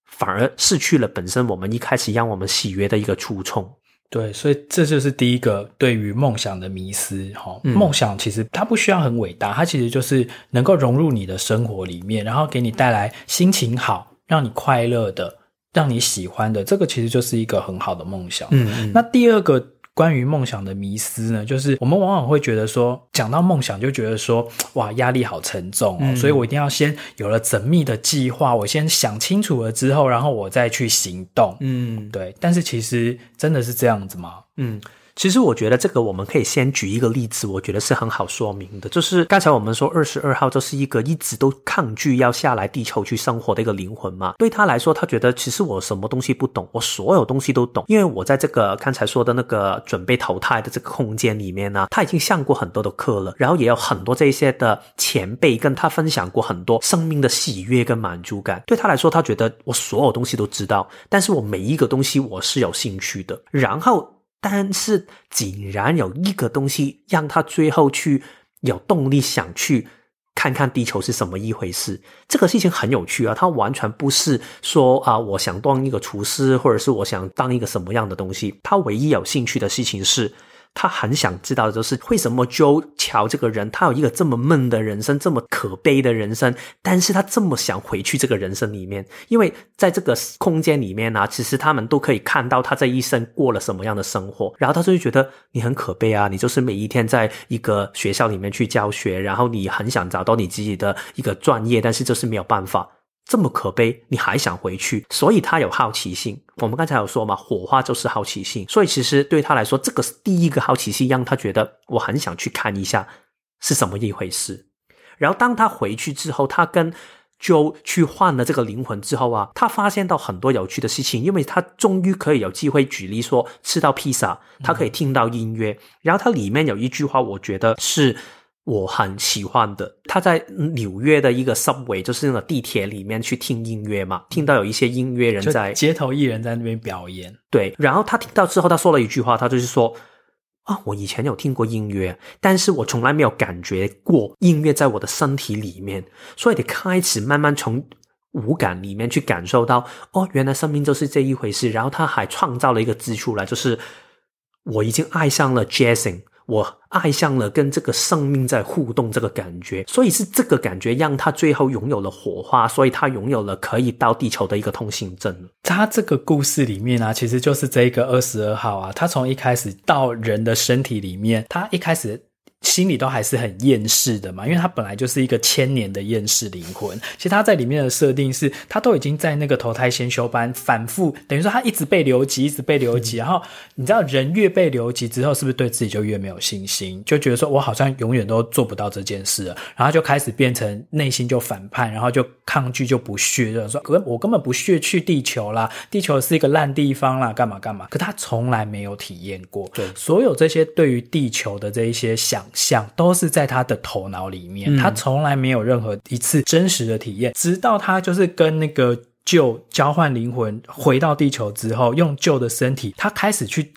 反而失去了本身我们一开始让我们喜悦的一个初衷。对，所以这就是第一个对于梦想的迷思哈。梦想其实它不需要很伟大，它其实就是能够融入你的生活里面，然后给你带来心情好、让你快乐的、让你喜欢的，这个其实就是一个很好的梦想。嗯嗯。那第二个。关于梦想的迷思呢，就是我们往往会觉得说，讲到梦想就觉得说，哇，压力好沉重哦，嗯，所以我一定要先有了缜密的计划，我先想清楚了之后，然后我再去行动。嗯，对。但是其实真的是这样子吗？嗯。其实我觉得这个我们可以先举一个例子，我觉得是很好说明的。就是刚才我们说二十二号就是一个一直都抗拒要下来地球去生活的一个灵魂嘛。对他来说，他觉得其实我什么东西不懂，我所有东西都懂，因为我在这个刚才说的那个准备投胎的这个空间里面呢，他已经上过很多的课了，然后也有很多这些的前辈跟他分享过很多生命的喜悦跟满足感。对他来说，他觉得我所有东西都知道，但是我每一个东西我是有兴趣的，然后。但是，竟然有一个东西让他最后去有动力想去看看地球是什么一回事。这个事情很有趣啊，他完全不是说啊，我想当一个厨师，或者是我想当一个什么样的东西。他唯一有兴趣的事情是，他很想知道的就是为什么 Joe 乔这个人，他有一个这么闷的人生，这么可悲的人生，但是他这么想回去这个人生里面，因为在这个空间里面呢、其实他们都可以看到他这一生过了什么样的生活，然后他就会觉得你很可悲啊，你就是每一天在一个学校里面去教学，然后你很想找到你自己的一个专业，但是就是没有办法。这么可悲，你还想回去？所以他有好奇心。我们刚才有说嘛，火花就是好奇心。所以其实对他来说，这个是第一个好奇心，让他觉得我很想去看一下是什么一回事。然后当他回去之后，他跟 Joe 去换了这个灵魂之后啊，他发现到很多有趣的事情，因为他终于可以有机会举例说吃到披萨，他可以听到音乐。然后他里面有一句话，我觉得是。我很喜欢的，他在纽约的一个 subway，就是那个地铁里面去听音乐嘛，听到有一些音乐人在街头艺人在那边表演。对，然后他听到之后，他说了一句话，他就是说啊，我以前有听过音乐，但是我从来没有感觉过音乐在我的身体里面，所以得开始慢慢从五感里面去感受到，哦，原来生命就是这一回事。然后他还创造了一个字出来，就是我已经爱上了 jazzing。我爱上了跟这个生命在互动这个感觉，所以是这个感觉让他最后拥有了火花，所以他拥有了可以到地球的一个通行证。他这个故事里面啊，其实就是这个二十二号啊，他从一开始到人的身体里面，他一开始。心里都还是很厌世的嘛，因为他本来就是一个千年的厌世灵魂。其实他在里面的设定是，他都已经在那个投胎先修班反复，等于说他一直被留级，一直被留级。然后你知道，人越被留级之后，是不是对自己就越没有信心，就觉得说我好像永远都做不到这件事了，然后就开始变成内心就反叛，然后就抗拒，就不屑，就说我根本不屑去地球啦，地球是一个烂地方啦，干嘛干嘛。可他从来没有体验过，对所有这些对于地球的这一些想。想都是在他的头脑里面，他从来没有任何一次真实的体验，直到他就是跟那个 Joe 交换灵魂回到地球之后，用 Joe 的身体，他开始去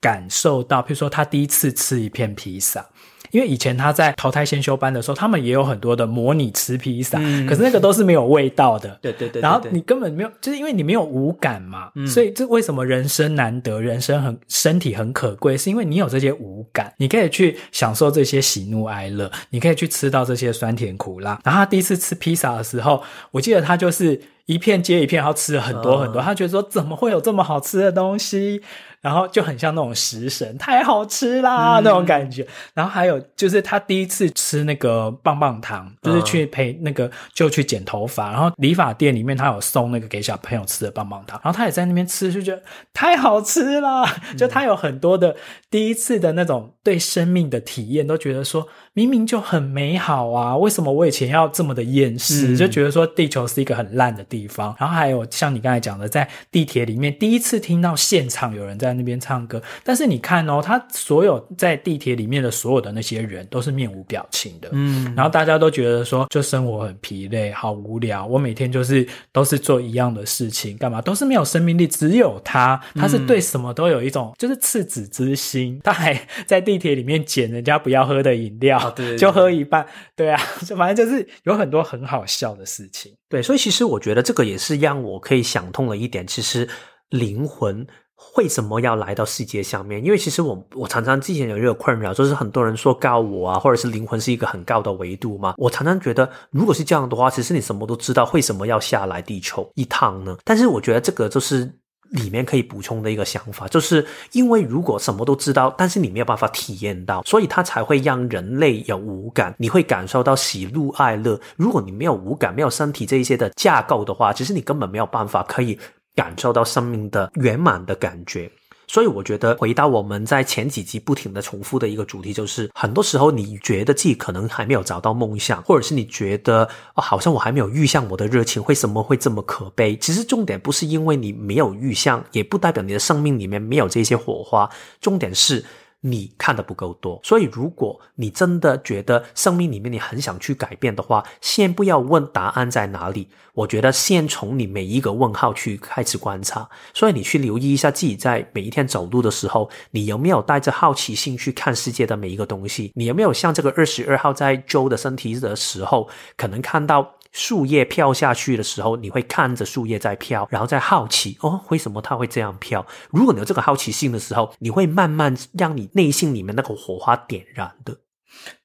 感受到，譬如说他第一次吃一片披萨。因为以前他在淘汰先修班的时候，他们也有很多的模拟吃披萨，嗯、可是那个都是没有味道的。对对对，对。然后你根本没有，就是因为你没有五感嘛，嗯、所以这为什么人生难得，人生很身体很可贵，是因为你有这些五感，你可以去享受这些喜怒哀乐，你可以去吃到这些酸甜苦辣。然后他第一次吃披萨的时候，我记得他就是一片接一片，然后吃了很多很多，嗯、他觉得说怎么会有这么好吃的东西？然后就很像那种食神，太好吃啦、嗯、那种感觉。然后还有就是他第一次吃那个棒棒糖，就是去陪那个就去剪头发，然后理发店里面他有送那个给小朋友吃的棒棒糖，然后他也在那边吃，就觉得太好吃啦。就他有很多的第一次的那种对生命的体验，都觉得说明明就很美好啊，为什么我以前要这么的厌世？就觉得说地球是一个很烂的地方。然后还有像你刚才讲的，在地铁里面第一次听到现场有人在。在那边唱歌，但是你看哦，他所有在地铁里面的所有的那些人都是面无表情的，嗯，然后大家都觉得说，就生活很疲累，好无聊，我每天就是都是做一样的事情，干嘛？都是没有生命力，只有他，他是对什么都有一种就是赤子之心，他还在地铁里面捡人家不要喝的饮料，哦，对对对，就喝一半，对啊，就 [laughs] 反正就是有很多很好笑的事情，对，所以其实我觉得这个也是让我可以想通了一点，其实灵魂。为什么要来到世界上面？因为其实我我常常之前有一个困扰，就是很多人说告我啊，或者是灵魂是一个很高的维度嘛。我常常觉得，如果是这样的话，其实你什么都知道，为什么要下来地球一趟呢？但是我觉得这个就是里面可以补充的一个想法，就是因为如果什么都知道，但是你没有办法体验到，所以它才会让人类有五感，你会感受到喜怒哀乐。如果你没有五感，没有身体这一些的架构的话，其实你根本没有办法可以。感受到生命的圆满的感觉，所以我觉得回到我们在前几集不停的重复的一个主题，就是很多时候你觉得自己可能还没有找到梦想，或者是你觉得哦，好像我还没有遇上我的热情，为什么会这么可悲？其实重点不是因为你没有遇上，也不代表你的生命里面没有这些火花，重点是。你看的不够多，所以如果你真的觉得生命里面你很想去改变的话，先不要问答案在哪里。我觉得先从你每一个问号去开始观察，所以你去留意一下自己在每一天走路的时候，你有没有带着好奇心去看世界的每一个东西？你有没有像这个二十二号在 Joe 的身体的时候，可能看到树叶飘下去的时候，你会看着树叶在飘，然后再好奇哦，为什么它会这样飘？如果你有这个好奇心的时候，你会慢慢让你内心里面那个火花点燃的。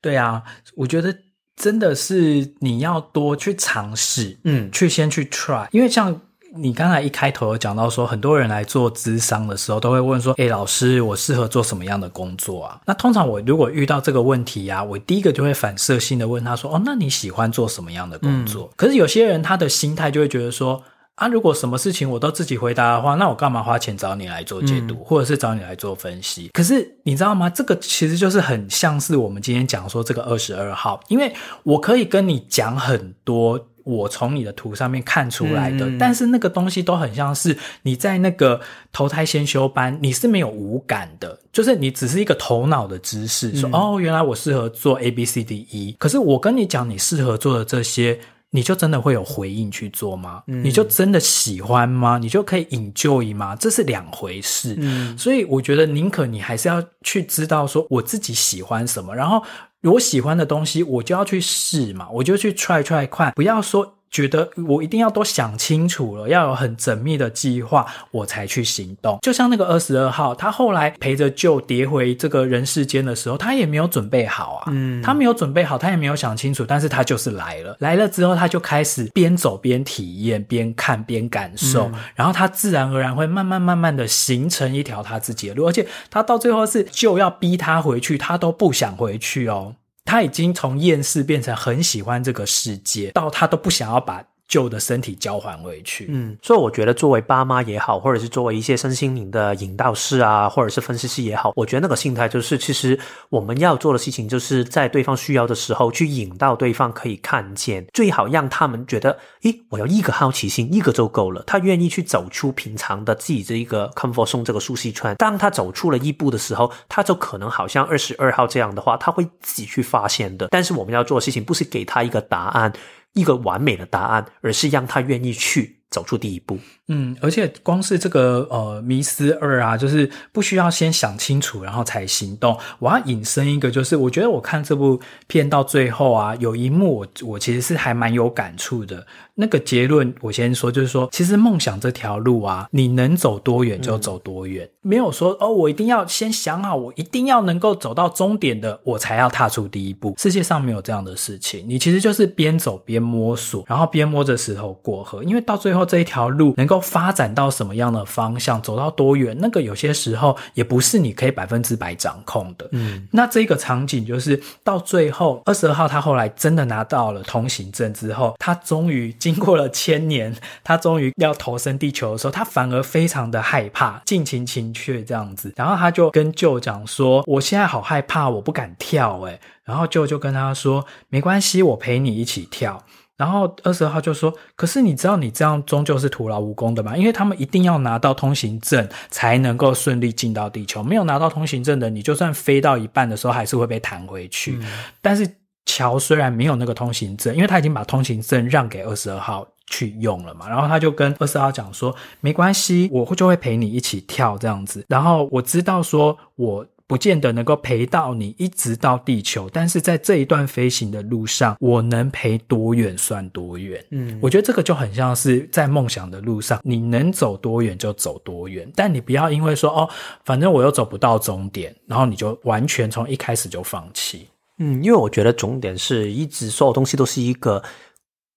对啊，我觉得真的是你要多去尝试，嗯，去先去 try，因为像。你刚才一开头有讲到说，很多人来做咨商的时候，都会问说：“诶，老师，我适合做什么样的工作啊？”那通常我如果遇到这个问题啊，我第一个就会反射性的问他说：“哦，那你喜欢做什么样的工作？”嗯。可是有些人他的心态就会觉得说：“啊，如果什么事情我都自己回答的话，那我干嘛花钱找你来做解读，或者是找你来做分析？”可是你知道吗？这个其实就是很像是我们今天讲说这个二十二号，因为我可以跟你讲很多。我从你的图上面看出来的，嗯，但是那个东西都很像是你在那个投胎先修班，你是没有五感的，就是你只是一个头脑的知识，嗯，说哦，原来我适合做 A B C D E。可是我跟你讲，你适合做的这些，你就真的会有回应去做吗？嗯，你就真的喜欢吗？你就可以 enjoy 吗？这是两回事。嗯，所以我觉得宁可你还是要去知道说我自己喜欢什么，然后。我喜欢的东西，我就要去试嘛，我就去 try try 看，不要说觉得我一定要都想清楚了，要有很缜密的计划，我才去行动。就像那个二十二号，他后来陪着舅跌回这个人世间的时候，他也没有准备好啊，嗯，他没有准备好，他也没有想清楚，但是他就是来了，来了之后，他就开始边走边体验，边看边感受，嗯，然后他自然而然会慢慢慢慢的形成一条他自己的路，而且他到最后是舅要逼他回去，他都不想回去哦。他已经从厌世变成很喜欢这个世界，到他都不想要把。旧的身体交还回去，嗯，所以我觉得作为爸妈也好，或者是作为一些身心灵的引导师啊，或者是分析师也好，我觉得那个心态就是，其实我们要做的事情，就是在对方需要的时候去引导对方可以看见，最好让他们觉得，诶，我要一个好奇心，一个就够了，他愿意去走出平常的自己这一个 comfort zone 这个舒适圈。当他走出了一步的时候，他就可能好像二十二号这样的话，他会自己去发现的。但是我们要做的事情，不是给他一个答案。一个完美的答案，而是让他愿意去走出第一步。嗯，而且光是这个呃迷思二啊，就是不需要先想清楚，然后才行动。我要引申一个，就是我觉得我看这部片到最后啊，有一幕我我其实是还蛮有感触的。那个结论我先说，就是说，其实梦想这条路啊，你能走多远就走多远，嗯、没有说哦，我一定要先想好，我一定要能够走到终点的，我才要踏出第一步。世界上没有这样的事情，你其实就是边走边摸索，然后边摸着石头过河，因为到最后这一条路能够。发展到什么样的方向，走到多远，那个有些时候也不是你可以百分之百掌控的。嗯，那这个场景就是到最后，二十二号他后来真的拿到了通行证之后，他终于经过了千年，他终于要投身地球的时候，他反而非常的害怕，尽情情怯这样子。然后他就跟舅讲说：“我现在好害怕，我不敢跳。”诶，然后舅就跟他说：“没关系，我陪你一起跳。”然后二十二号就说：“可是你知道，你这样终究是徒劳无功的嘛？因为他们一定要拿到通行证才能够顺利进到地球。没有拿到通行证的，你就算飞到一半的时候，还是会被弹回去。嗯。但是乔虽然没有那个通行证，因为他已经把通行证让给二十二号去用了嘛。然后他就跟二十二号讲说：没关系，我就会陪你一起跳这样子。然后我知道说我。”不见得能够陪到你一直到地球，但是在这一段飞行的路上，我能陪多远算多远。嗯，我觉得这个就很像是在梦想的路上，你能走多远就走多远，但你不要因为说哦，反正我又走不到终点，然后你就完全从一开始就放弃。嗯，因为我觉得终点是一直所有东西都是一个。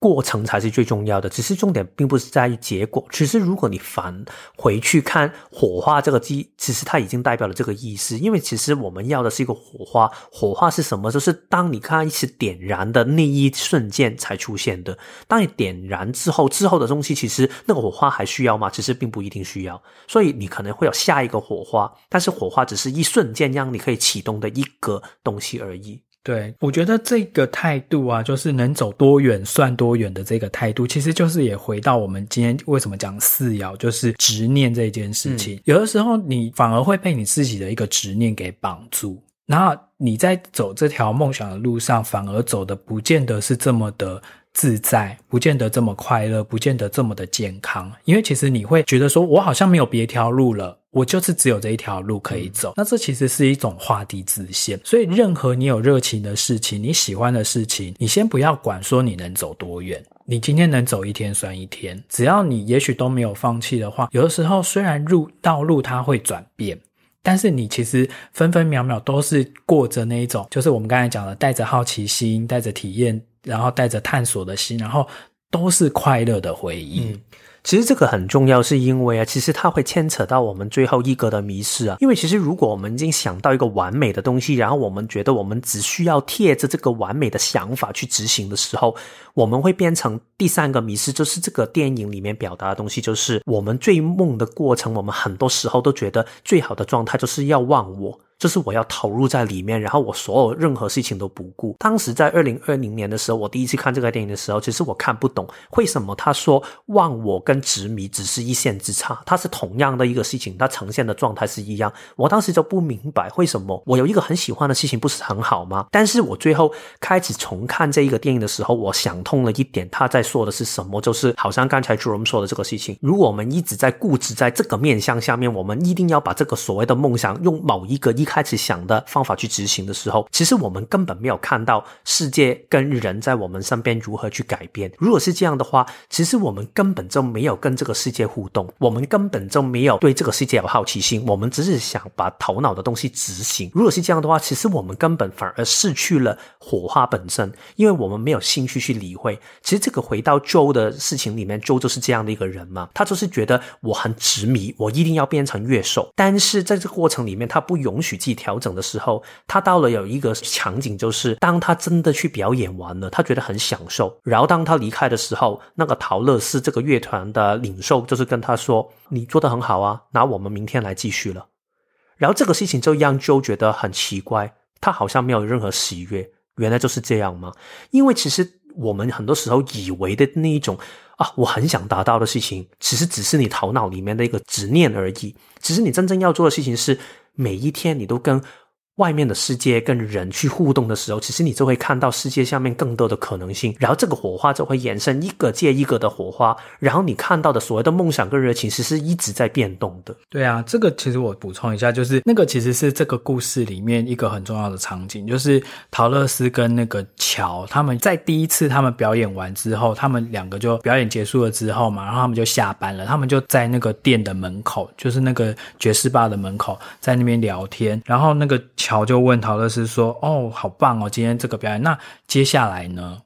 过程才是最重要的，只是重点并不是在于结果。其实，如果你返回去看火花这个机，其实它已经代表了这个意思。因为其实我们要的是一个火花，火花是什么？就是当你看一次点燃的那一瞬间才出现的。当你点燃之后，之后的东西其实那个火花还需要吗？其实并不一定需要。所以你可能会有下一个火花，但是火花只是一瞬间让你可以启动的一个东西而已。对，我觉得这个态度啊，就是能走多远算多远的这个态度，其实就是也回到我们今天为什么讲四爻，就是执念这件事情。嗯。有的时候你反而会被你自己的一个执念给绑住，然后你在走这条梦想的路上，反而走的不见得是这么的自在，不见得这么快乐，不见得这么的健康，因为其实你会觉得说，我好像没有别条路了。我就是只有这一条路可以走，那这其实是一种画地自限。所以，任何你有热情的事情，你喜欢的事情，你先不要管说你能走多远，你今天能走一天算一天，只要你也许都没有放弃的话，有的时候虽然路道路它会转变，但是你其实分分秒秒都是过着那一种，就是我们刚才讲的，带着好奇心，带着体验，然后带着探索的心，然后都是快乐的回忆。嗯其实这个很重要，是因为啊，其实它会牵扯到我们最后一格的迷失啊。因为其实如果我们已经想到一个完美的东西，然后我们觉得我们只需要贴着这个完美的想法去执行的时候，我们会变成第三个迷失，就是这个电影里面表达的东西，就是我们追梦的过程，我们很多时候都觉得最好的状态就是要忘我。就是我要投入在里面，然后我所有任何事情都不顾。当时在二零二零年的时候，我第一次看这个电影的时候，其实我看不懂为什么他说忘我跟执迷只是一线之差，它是同样的一个事情，它呈现的状态是一样。我当时就不明白为什么我有一个很喜欢的事情不是很好吗？但是我最后开始重看这一个电影的时候，我想通了一点，他在说的是什么？就是好像刚才 Jerome 说的这个事情，如果我们一直在固执在这个面向下面，我们一定要把这个所谓的梦想用某一个一。开始想的方法去执行的时候，其实我们根本没有看到世界跟人在我们身边如何去改变。如果是这样的话，其实我们根本就没有跟这个世界互动，我们根本就没有对这个世界有好奇心，我们只是想把头脑的东西执行。如果是这样的话，其实我们根本反而失去了火花本身，因为我们没有兴趣去理会。其实这个回到 Joe 的事情里面，Joe 就是这样的一个人嘛，他就是觉得我很执迷，我一定要变成乐手，但是在这个过程里面，他不允许。自己调整的时候，他到了有一个场景，就是当他真的去表演完了，他觉得很享受。然后当他离开的时候，那个陶乐斯这个乐团的领袖就是跟他说：“你做得很好啊，那我们明天来继续了。”然后这个事情就让周觉得很奇怪，他好像没有任何喜悦。原来就是这样吗？因为其实我们很多时候以为的那一种啊，我很想达到的事情，其实只是你头脑里面的一个执念而已。其实你真正要做的事情是。每一天，你都跟外面的世界跟人去互动的时候，其实你就会看到世界下面更多的可能性，然后这个火花就会延伸一个接一个的火花，然后你看到的所谓的梦想跟热情，其实是一直在变动的。对啊，这个其实我补充一下，就是那个其实是这个故事里面一个很重要的场景，就是陶乐斯跟那个乔他们在第一次他们表演完之后，他们两个就表演结束了之后嘛，然后他们就下班了，他们就在那个店的门口，就是那个爵士吧的门口，在那边聊天，然后那个。乔就问陶乐斯说：“哦，好棒哦，今天这个表演，那接下来呢？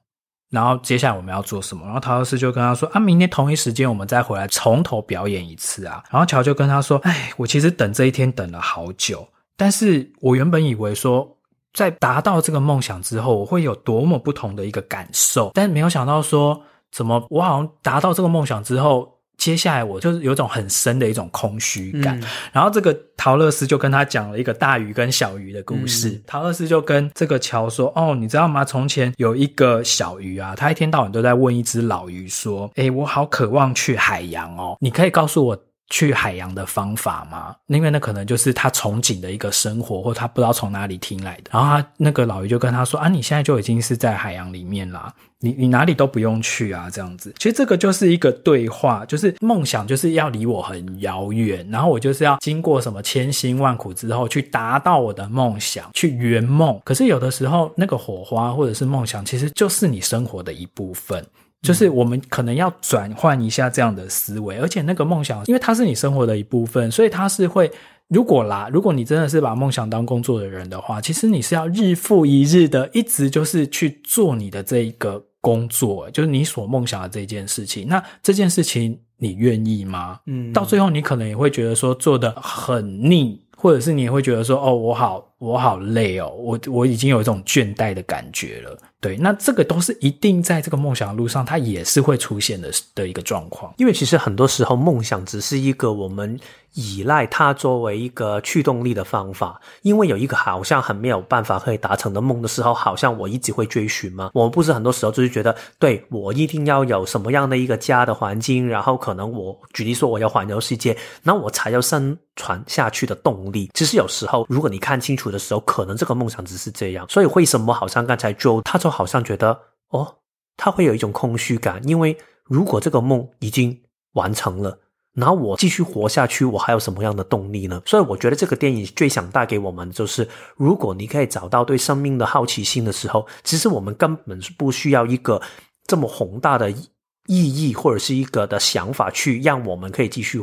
然后接下来我们要做什么？”然后陶乐斯就跟他说：“啊，明天同一时间我们再回来从头表演一次啊。”然后乔就跟他说：“哎，我其实等这一天等了好久，但是我原本以为说，在达到这个梦想之后，我会有多么不同的一个感受，但没有想到说，怎么我好像达到这个梦想之后。”接下来我就是有种很深的一种空虚感，嗯、然后这个陶乐斯就跟他讲了一个大鱼跟小鱼的故事。嗯、陶乐斯就跟这个乔说：“哦，你知道吗？从前有一个小鱼啊，他一天到晚都在问一只老鱼说：‘诶，我好渴望去海洋哦，你可以告诉我去海洋的方法吗？’因为那可能就是他憧憬的一个生活，或他不知道从哪里听来的。然后他那个老鱼就跟他说：‘啊，你现在就已经是在海洋里面啦。’你你哪里都不用去啊，这样子，其实这个就是一个对话，就是梦想就是要离我很遥远，然后我就是要经过什么千辛万苦之后去达到我的梦想，去圆梦。可是有的时候那个火花或者是梦想，其实就是你生活的一部分，就是我们可能要转换一下这样的思维，而且那个梦想，因为它是你生活的一部分，所以它是会。如果啦，如果你真的是把梦想当工作的人的话，其实你是要日复一日的，一直就是去做你的这一个工作，就是你所梦想的这件事情。那这件事情你愿意吗？嗯，到最后你可能也会觉得说做的很腻，或者是你也会觉得说，哦，我好，我好累哦，我我已经有一种倦怠的感觉了。对，那这个都是一定在这个梦想的路上，它也是会出现的的一个状况。因为其实很多时候，梦想只是一个我们依赖它作为一个驱动力的方法。因为有一个好像很没有办法可以达成的梦的时候，好像我一直会追寻吗？我不是很多时候就是觉得，对，我一定要有什么样的一个家的环境，然后可能我举例说我要环游世界，那我才要生存下去的动力。其实有时候，如果你看清楚的时候，可能这个梦想只是这样。所以为什么好像刚才周他就。好像觉得哦，他会有一种空虚感，因为如果这个梦已经完成了，那我继续活下去，我还有什么样的动力呢？所以我觉得这个电影最想带给我们就是，如果你可以找到对生命的好奇心的时候，其实我们根本是不需要一个这么宏大的意义或者是一个的想法，去让我们可以继续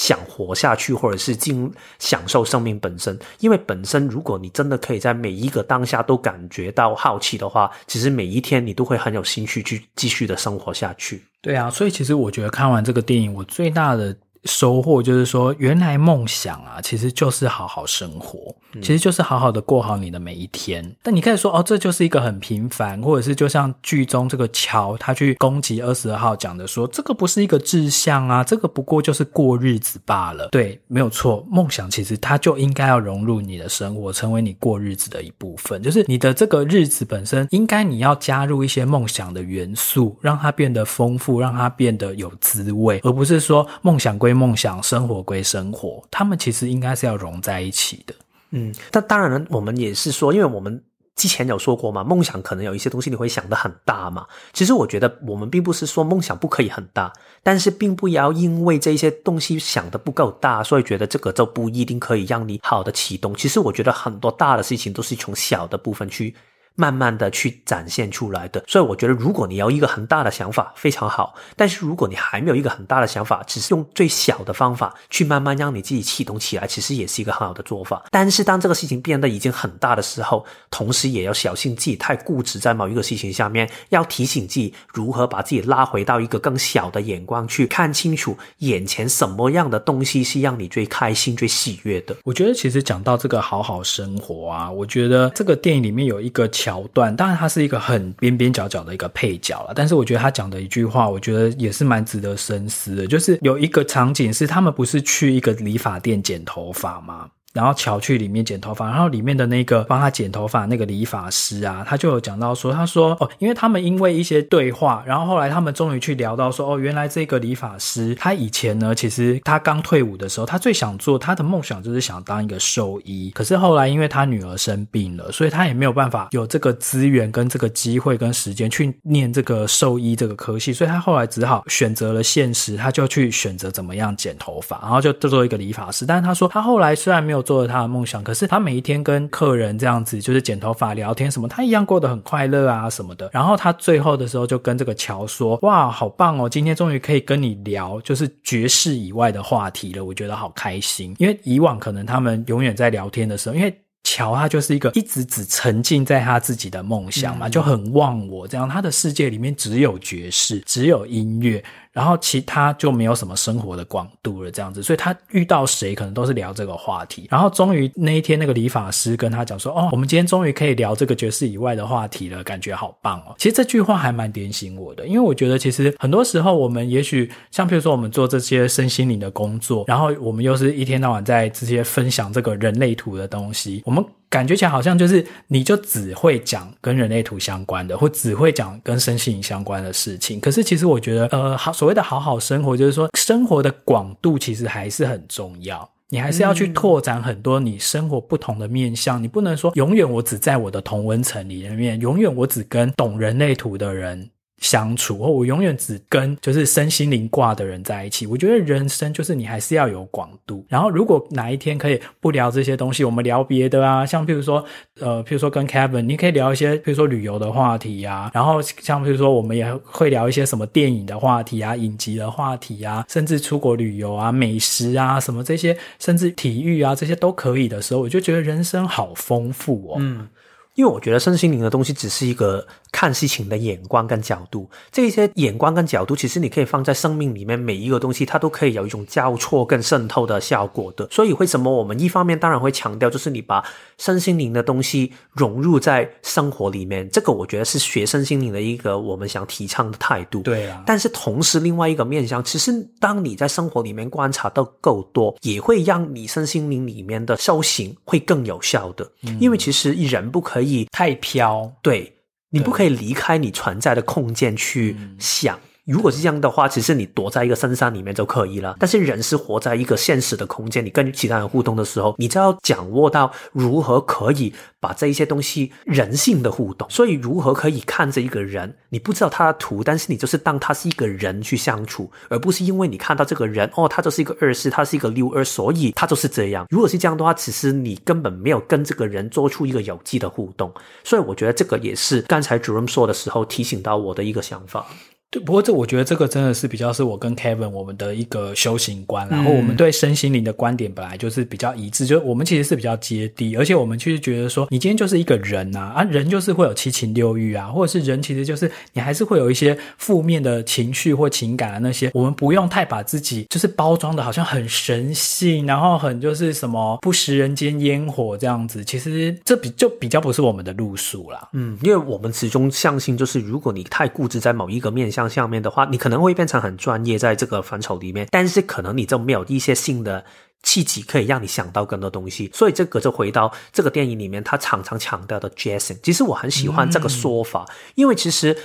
想活下去，或者是尽享受生命本身。因为本身，如果你真的可以在每一个当下都感觉到好奇的话，其实每一天你都会很有兴趣去继续的生活下去。对啊，所以其实我觉得看完这个电影，我最大的。收获就是说，原来梦想啊，其实就是好好生活，其实就是好好的过好你的每一天。嗯、但你可以说，哦，这就是一个很平凡，或者是就像剧中这个乔他去攻击二十二号讲的说，这个不是一个志向啊，这个不过就是过日子罢了。对，没有错，梦想其实它就应该要融入你的生活，成为你过日子的一部分。就是你的这个日子本身，应该你要加入一些梦想的元素，让它变得丰富，让它变得有滋味，而不是说梦想归。梦想，生活归生活，他们其实应该是要融在一起的。嗯，那当然，我们也是说，因为我们之前有说过嘛，梦想可能有一些东西你会想得很大嘛。其实我觉得我们并不是说梦想不可以很大，但是并不要因为这些东西想得不够大，所以觉得这个就不一定可以让你好的启动。其实我觉得很多大的事情都是从小的部分去。慢慢的去展现出来的，所以我觉得，如果你要一个很大的想法，非常好。但是如果你还没有一个很大的想法，只是用最小的方法去慢慢让你自己启动起来，其实也是一个很好的做法。但是当这个事情变得已经很大的时候，同时也要小心自己太固执在某一个事情下面，要提醒自己如何把自己拉回到一个更小的眼光去看清楚眼前什么样的东西是让你最开心、最喜悦的。我觉得其实讲到这个好好生活啊，我觉得这个电影里面有一个桥。段，当然他是一个很边边角角的一个配角了，但是我觉得他讲的一句话，我觉得也是蛮值得深思的。就是有一个场景是他们不是去一个理发店剪头发吗？然后乔去里面剪头发，然后里面的那个帮他剪头发那个理发师啊，他就有讲到说，他说哦，因为他们因为一些对话，然后后来他们终于去聊到说，哦，原来这个理发师他以前呢，其实他刚退伍的时候，他最想做他的梦想就是想当一个兽医，可是后来因为他女儿生病了，所以他也没有办法有这个资源跟这个机会跟时间去念这个兽医这个科系，所以他后来只好选择了现实，他就去选择怎么样剪头发，然后就做一个理发师。但是他说他后来虽然没有。做了他的梦想，可是他每一天跟客人这样子，就是剪头发、聊天什么，他一样过得很快乐啊什么的。然后他最后的时候就跟这个乔说：“哇，好棒哦，今天终于可以跟你聊，就是爵士以外的话题了，我觉得好开心。因为以往可能他们永远在聊天的时候，因为乔他就是一个一直只沉浸在他自己的梦想嘛，就很忘我这样，他的世界里面只有爵士，只有音乐。”然后其他就没有什么生活的广度了，这样子，所以他遇到谁可能都是聊这个话题。然后终于那一天，那个理发师跟他讲说：“哦，我们今天终于可以聊这个爵士以外的话题了，感觉好棒哦。”其实这句话还蛮点醒我的，因为我觉得其实很多时候我们也许像譬如说我们做这些身心灵的工作，然后我们又是一天到晚在这些分享这个人类图的东西，我们。感觉起来好像就是，你就只会讲跟人类图相关的，或只会讲跟身心相关的事情。可是其实我觉得，呃，好，所谓的好好生活，就是说生活的广度其实还是很重要。你还是要去拓展很多你生活不同的面向。你不能说永远我只在我的同温层里面，永远我只跟懂人类图的人相处，或我永远只跟就是身心灵挂的人在一起。我觉得人生就是你还是要有广度。然后如果哪一天可以不聊这些东西，我们聊别的啊，像譬如说，呃，譬如说跟 Kevin，你可以聊一些譬如说旅游的话题啊。然后像譬如说，我们也会聊一些什么电影的话题啊、影集的话题啊，甚至出国旅游啊、美食啊什么这些，甚至体育啊这些都可以的时候，我就觉得人生好丰富哦。嗯。因为我觉得身心灵的东西只是一个看事情的眼光跟角度，这些眼光跟角度，其实你可以放在生命里面每一个东西，它都可以有一种交错跟渗透的效果的。所以为什么我们一方面当然会强调，就是你把身心灵的东西融入在生活里面，这个我觉得是学身心灵的一个我们想提倡的态度。对啊。但是同时另外一个面向，其实当你在生活里面观察到够多，也会让你身心灵里面的修行会更有效的。嗯。因为其实人不可以。太飘，对，你不可以离开你存在的空间去想，如果是这样的话，其实你躲在一个深山里面就可以了。但是人是活在一个现实的空间，你跟其他人互动的时候，你就要掌握到如何可以把这一些东西人性的互动。所以，如何可以看着一个人，你不知道他的图，但是你就是当他是一个人去相处，而不是因为你看到这个人哦，他就是一个二四，他是一个六二，所以他就是这样。如果是这样的话，其实你根本没有跟这个人做出一个有机的互动。所以，我觉得这个也是刚才主任说的时候提醒到我的一个想法。对，不过这我觉得这个真的是比较是我跟 Kevin 我们的一个修行观，然后我们对身心灵的观点本来就是比较一致，就是我们其实是比较接地，而且我们其实觉得说，你今天就是一个人啊，啊，人就是会有七情六欲啊，或者是人其实就是你还是会有一些负面的情绪或情感啊那些，我们不用太把自己就是包装的好像很神性，然后很就是什么不食人间烟火这样子，其实这比就比较不是我们的路数啦。嗯，因为我们始终相信，就是如果你太固执在某一个面向。上面的话，你可能会变成很专业在这个范畴里面，但是可能你就没有一些新的契机可以让你想到更多东西。所以这个就回到这个电影里面，他常常强调的 jazzing。其实我很喜欢这个说法，嗯、因为其实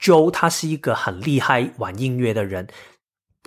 Joe 他是一个很厉害玩音乐的人。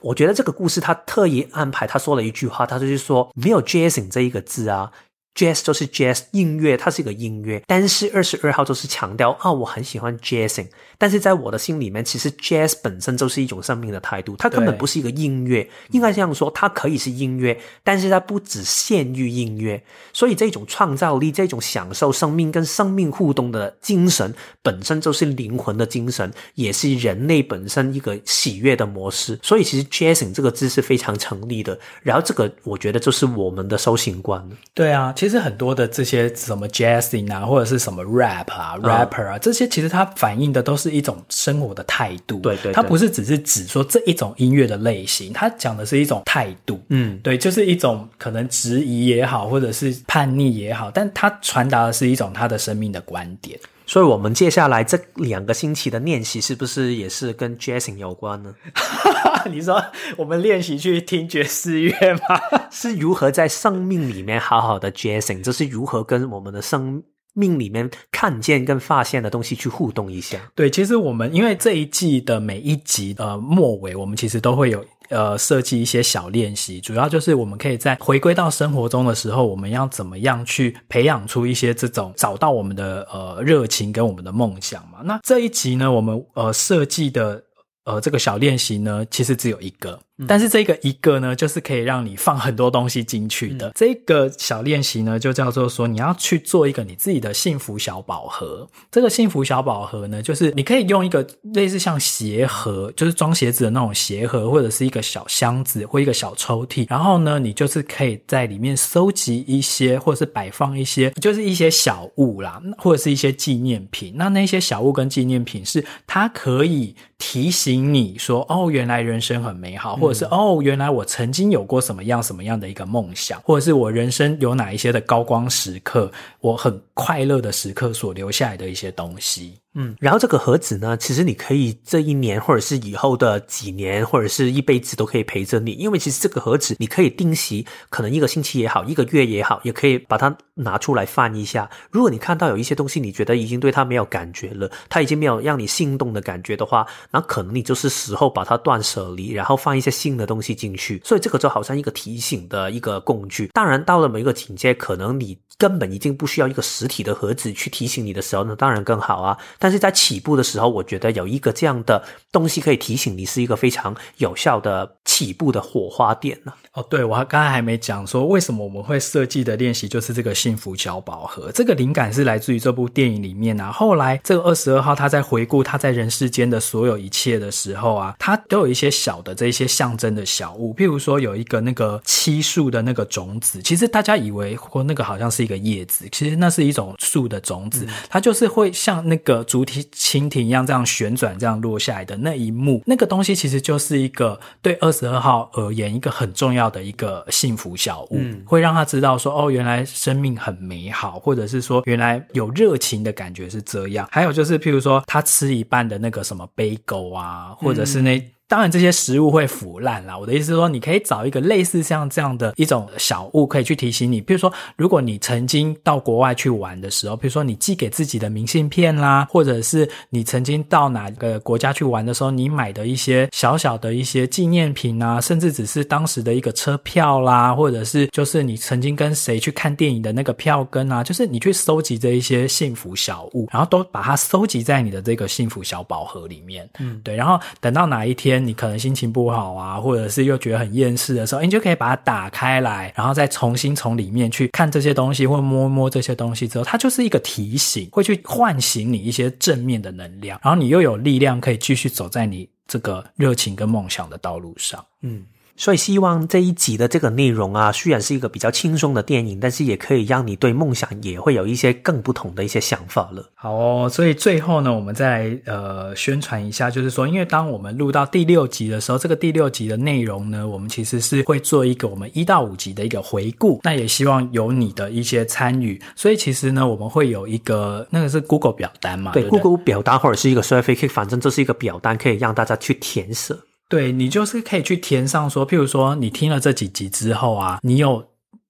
我觉得这个故事他特意安排，他说了一句话，他就是说没有 jazzing 这一个字啊。Jazz 就是 Jazz 音乐，它是一个音乐。但是二十二号就是强调啊，我很喜欢 Jazzing。但是在我的心里面，其实 Jazz 本身就是一种生命的态度，它根本不是一个音乐。应该这样说，它可以是音乐，但是它不只限于音乐。所以这种创造力、这种享受生命跟生命互动的精神，本身就是灵魂的精神，也是人类本身一个喜悦的模式。所以其实 Jazzing 这个字是非常成立的。然后这个，我觉得就是我们的修行观。对啊。其实很多的这些什么 jazzing 啊，或者是什么 rap 啊、嗯、rapper 啊，这些其实它反映的都是一种生活的态度。对，对对，它不是只是指说这一种音乐的类型，它讲的是一种态度。嗯，对，就是一种可能质疑也好，或者是叛逆也好，但它传达的是一种他的生命的观点。所以，我们接下来这两个星期的练习，是不是也是跟 jazzing 有关呢？[laughs] 你说我们练习去听爵士乐吗？是如何在生命里面好好的 jazzing？这是如何跟我们的生命里面看见跟发现的东西去互动一下？对，其实我们因为这一季的每一集呃末尾，我们其实都会有。呃，设计一些小练习，主要就是我们可以在回归到生活中的时候，我们要怎么样去培养出一些这种找到我们的呃热情跟我们的梦想嘛？那这一集呢，我们呃设计的呃这个小练习呢，其实只有一个。但是这个一个呢，就是可以让你放很多东西进去的。嗯、这个小练习呢，就叫做说，你要去做一个你自己的幸福小宝盒。这个幸福小宝盒呢，就是你可以用一个类似像鞋盒，就是装鞋子的那种鞋盒，或者是一个小箱子或一个小抽屉。然后呢，你就是可以在里面收集一些，或者是摆放一些，就是一些小物啦，或者是一些纪念品。那那些小物跟纪念品是它可以提醒你说，哦，原来人生很美好，或者是哦，原来我曾经有过什么样什么样的一个梦想，或者是我人生有哪一些的高光时刻，我很快乐的时刻所留下来的一些东西。嗯，然后这个盒子呢，其实你可以这一年，或者是以后的几年，或者是一辈子都可以陪着你。因为其实这个盒子你可以定期，可能一个星期也好，一个月也好，也可以把它拿出来翻一下。如果你看到有一些东西，你觉得已经对它没有感觉了，它已经没有让你心动的感觉的话，那可能你就是时候把它断舍离，然后放一些新的东西进去。所以这个就好像一个提醒的一个工具。当然，到了某一个境界，可能你根本已经不需要一个实体的盒子去提醒你的时候，那当然更好啊。但是在起步的时候，我觉得有一个这样的东西可以提醒你，是一个非常有效的起步的火花点呢。哦，对，我刚才还没讲说为什么我们会设计的练习就是这个幸福小宝盒。这个灵感是来自于这部电影里面啊。后来这个二十二号他在回顾他在人世间的所有一切的时候啊，他都有一些小的这些象征的小物，譬如说有一个那个七树的那个种子，其实大家以为或那个好像是一个个叶子，其实那是一种树的种子，嗯、它就是会像那个主体。蜻蜓一样这样旋转，这样落下来的那一幕，那个东西其实就是一个对二十二号而言一个很重要的一个幸福小物，嗯、会让他知道说，哦，原来生命很美好，或者是说，原来有热情的感觉是这样。还有就是，譬如说，他吃一半的那个什么杯狗啊，或者是那。当然这些食物会腐烂啦。我的意思是说，你可以找一个类似像这样的一种小物，可以去提醒你。比如说，如果你曾经到国外去玩的时候，比如说你寄给自己的明信片啦，或者是你曾经到哪个国家去玩的时候，你买的一些小小的一些纪念品啊，甚至只是当时的一个车票啦，或者是就是你曾经跟谁去看电影的那个票根啊，就是你去收集这一些幸福小物，然后都把它收集在你的这个幸福小宝盒里面。嗯，对。然后等到哪一天你可能心情不好啊，或者是又觉得很厌世的时候，你就可以把它打开来，然后再重新从里面去看这些东西，或摸摸这些东西之后，它就是一个提醒，会去唤醒你一些正面的能量，然后你又有力量可以继续走在你这个热情跟梦想的道路上。嗯。所以希望这一集的这个内容啊，虽然是一个比较轻松的电影，但是也可以让你对梦想也会有一些更不同的一些想法了。好哦，所以最后呢，我们再来呃宣传一下，就是说，因为当我们录到第六集的时候，这个第六集的内容呢，我们其实是会做一个我们一到五集的一个回顾，那也希望有你的一些参与。所以其实呢，我们会有一个那个是 Google 表单嘛，对，对对，Google 表单或者是一个 Survey Kit，反正这是一个表单，可以让大家去填写。对，你就是可以去填上说，譬如说你听了这几集之后啊，你有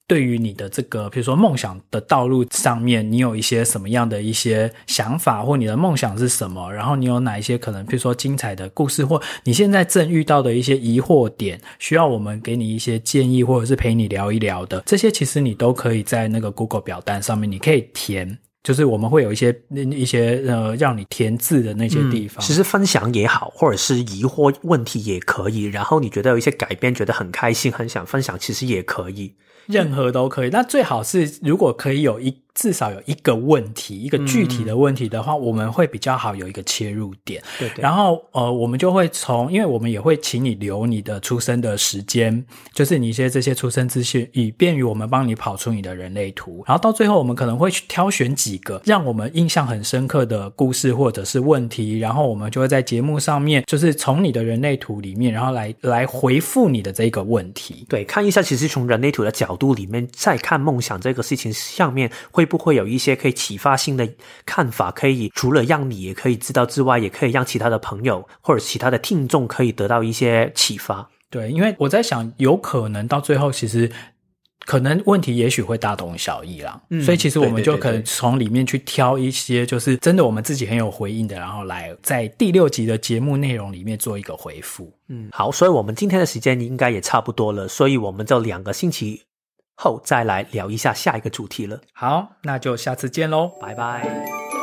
对于你的这个，譬如说梦想的道路上面，你有一些什么样的一些想法，或你的梦想是什么？然后你有哪一些可能，譬如说精彩的故事，或你现在正遇到的一些疑惑点，需要我们给你一些建议，或者是陪你聊一聊的，这些其实你都可以在那个 Google 表单上面，你可以填。就是我们会有一些一些呃让你填字的那些地方，嗯，其实分享也好，或者是疑惑问题也可以。然后你觉得有一些改变，觉得很开心，很想分享，其实也可以，任何都可以。那最好是如果可以有一。至少有一个问题，一个具体的问题的话，嗯、我们会比较好有一个切入点。对对。然后呃，我们就会从，因为我们也会请你留你的出生的时间，就是你一些这些出生资讯，以便于我们帮你跑出你的人类图。然后到最后，我们可能会去挑选几个让我们印象很深刻的故事或者是问题，然后我们就会在节目上面，就是从你的人类图里面，然后来来回复你的这个问题。对，看一下，其实从人类图的角度里面再看梦想这个事情上面会。会不会有一些可以启发性的看法？可以除了让你也可以知道之外，也可以让其他的朋友或者其他的听众可以得到一些启发。对，因为我在想，有可能到最后，其实可能问题也许会大同小异啦。嗯，所以其实我们就可能从里面去挑一些，就是真的我们自己很有回应的，然后来在第六集的节目内容里面做一个回复。嗯，好，所以我们今天的时间应该也差不多了，所以我们就两个星期。后再来聊一下下一个主题了。好，那就下次见喽，拜拜。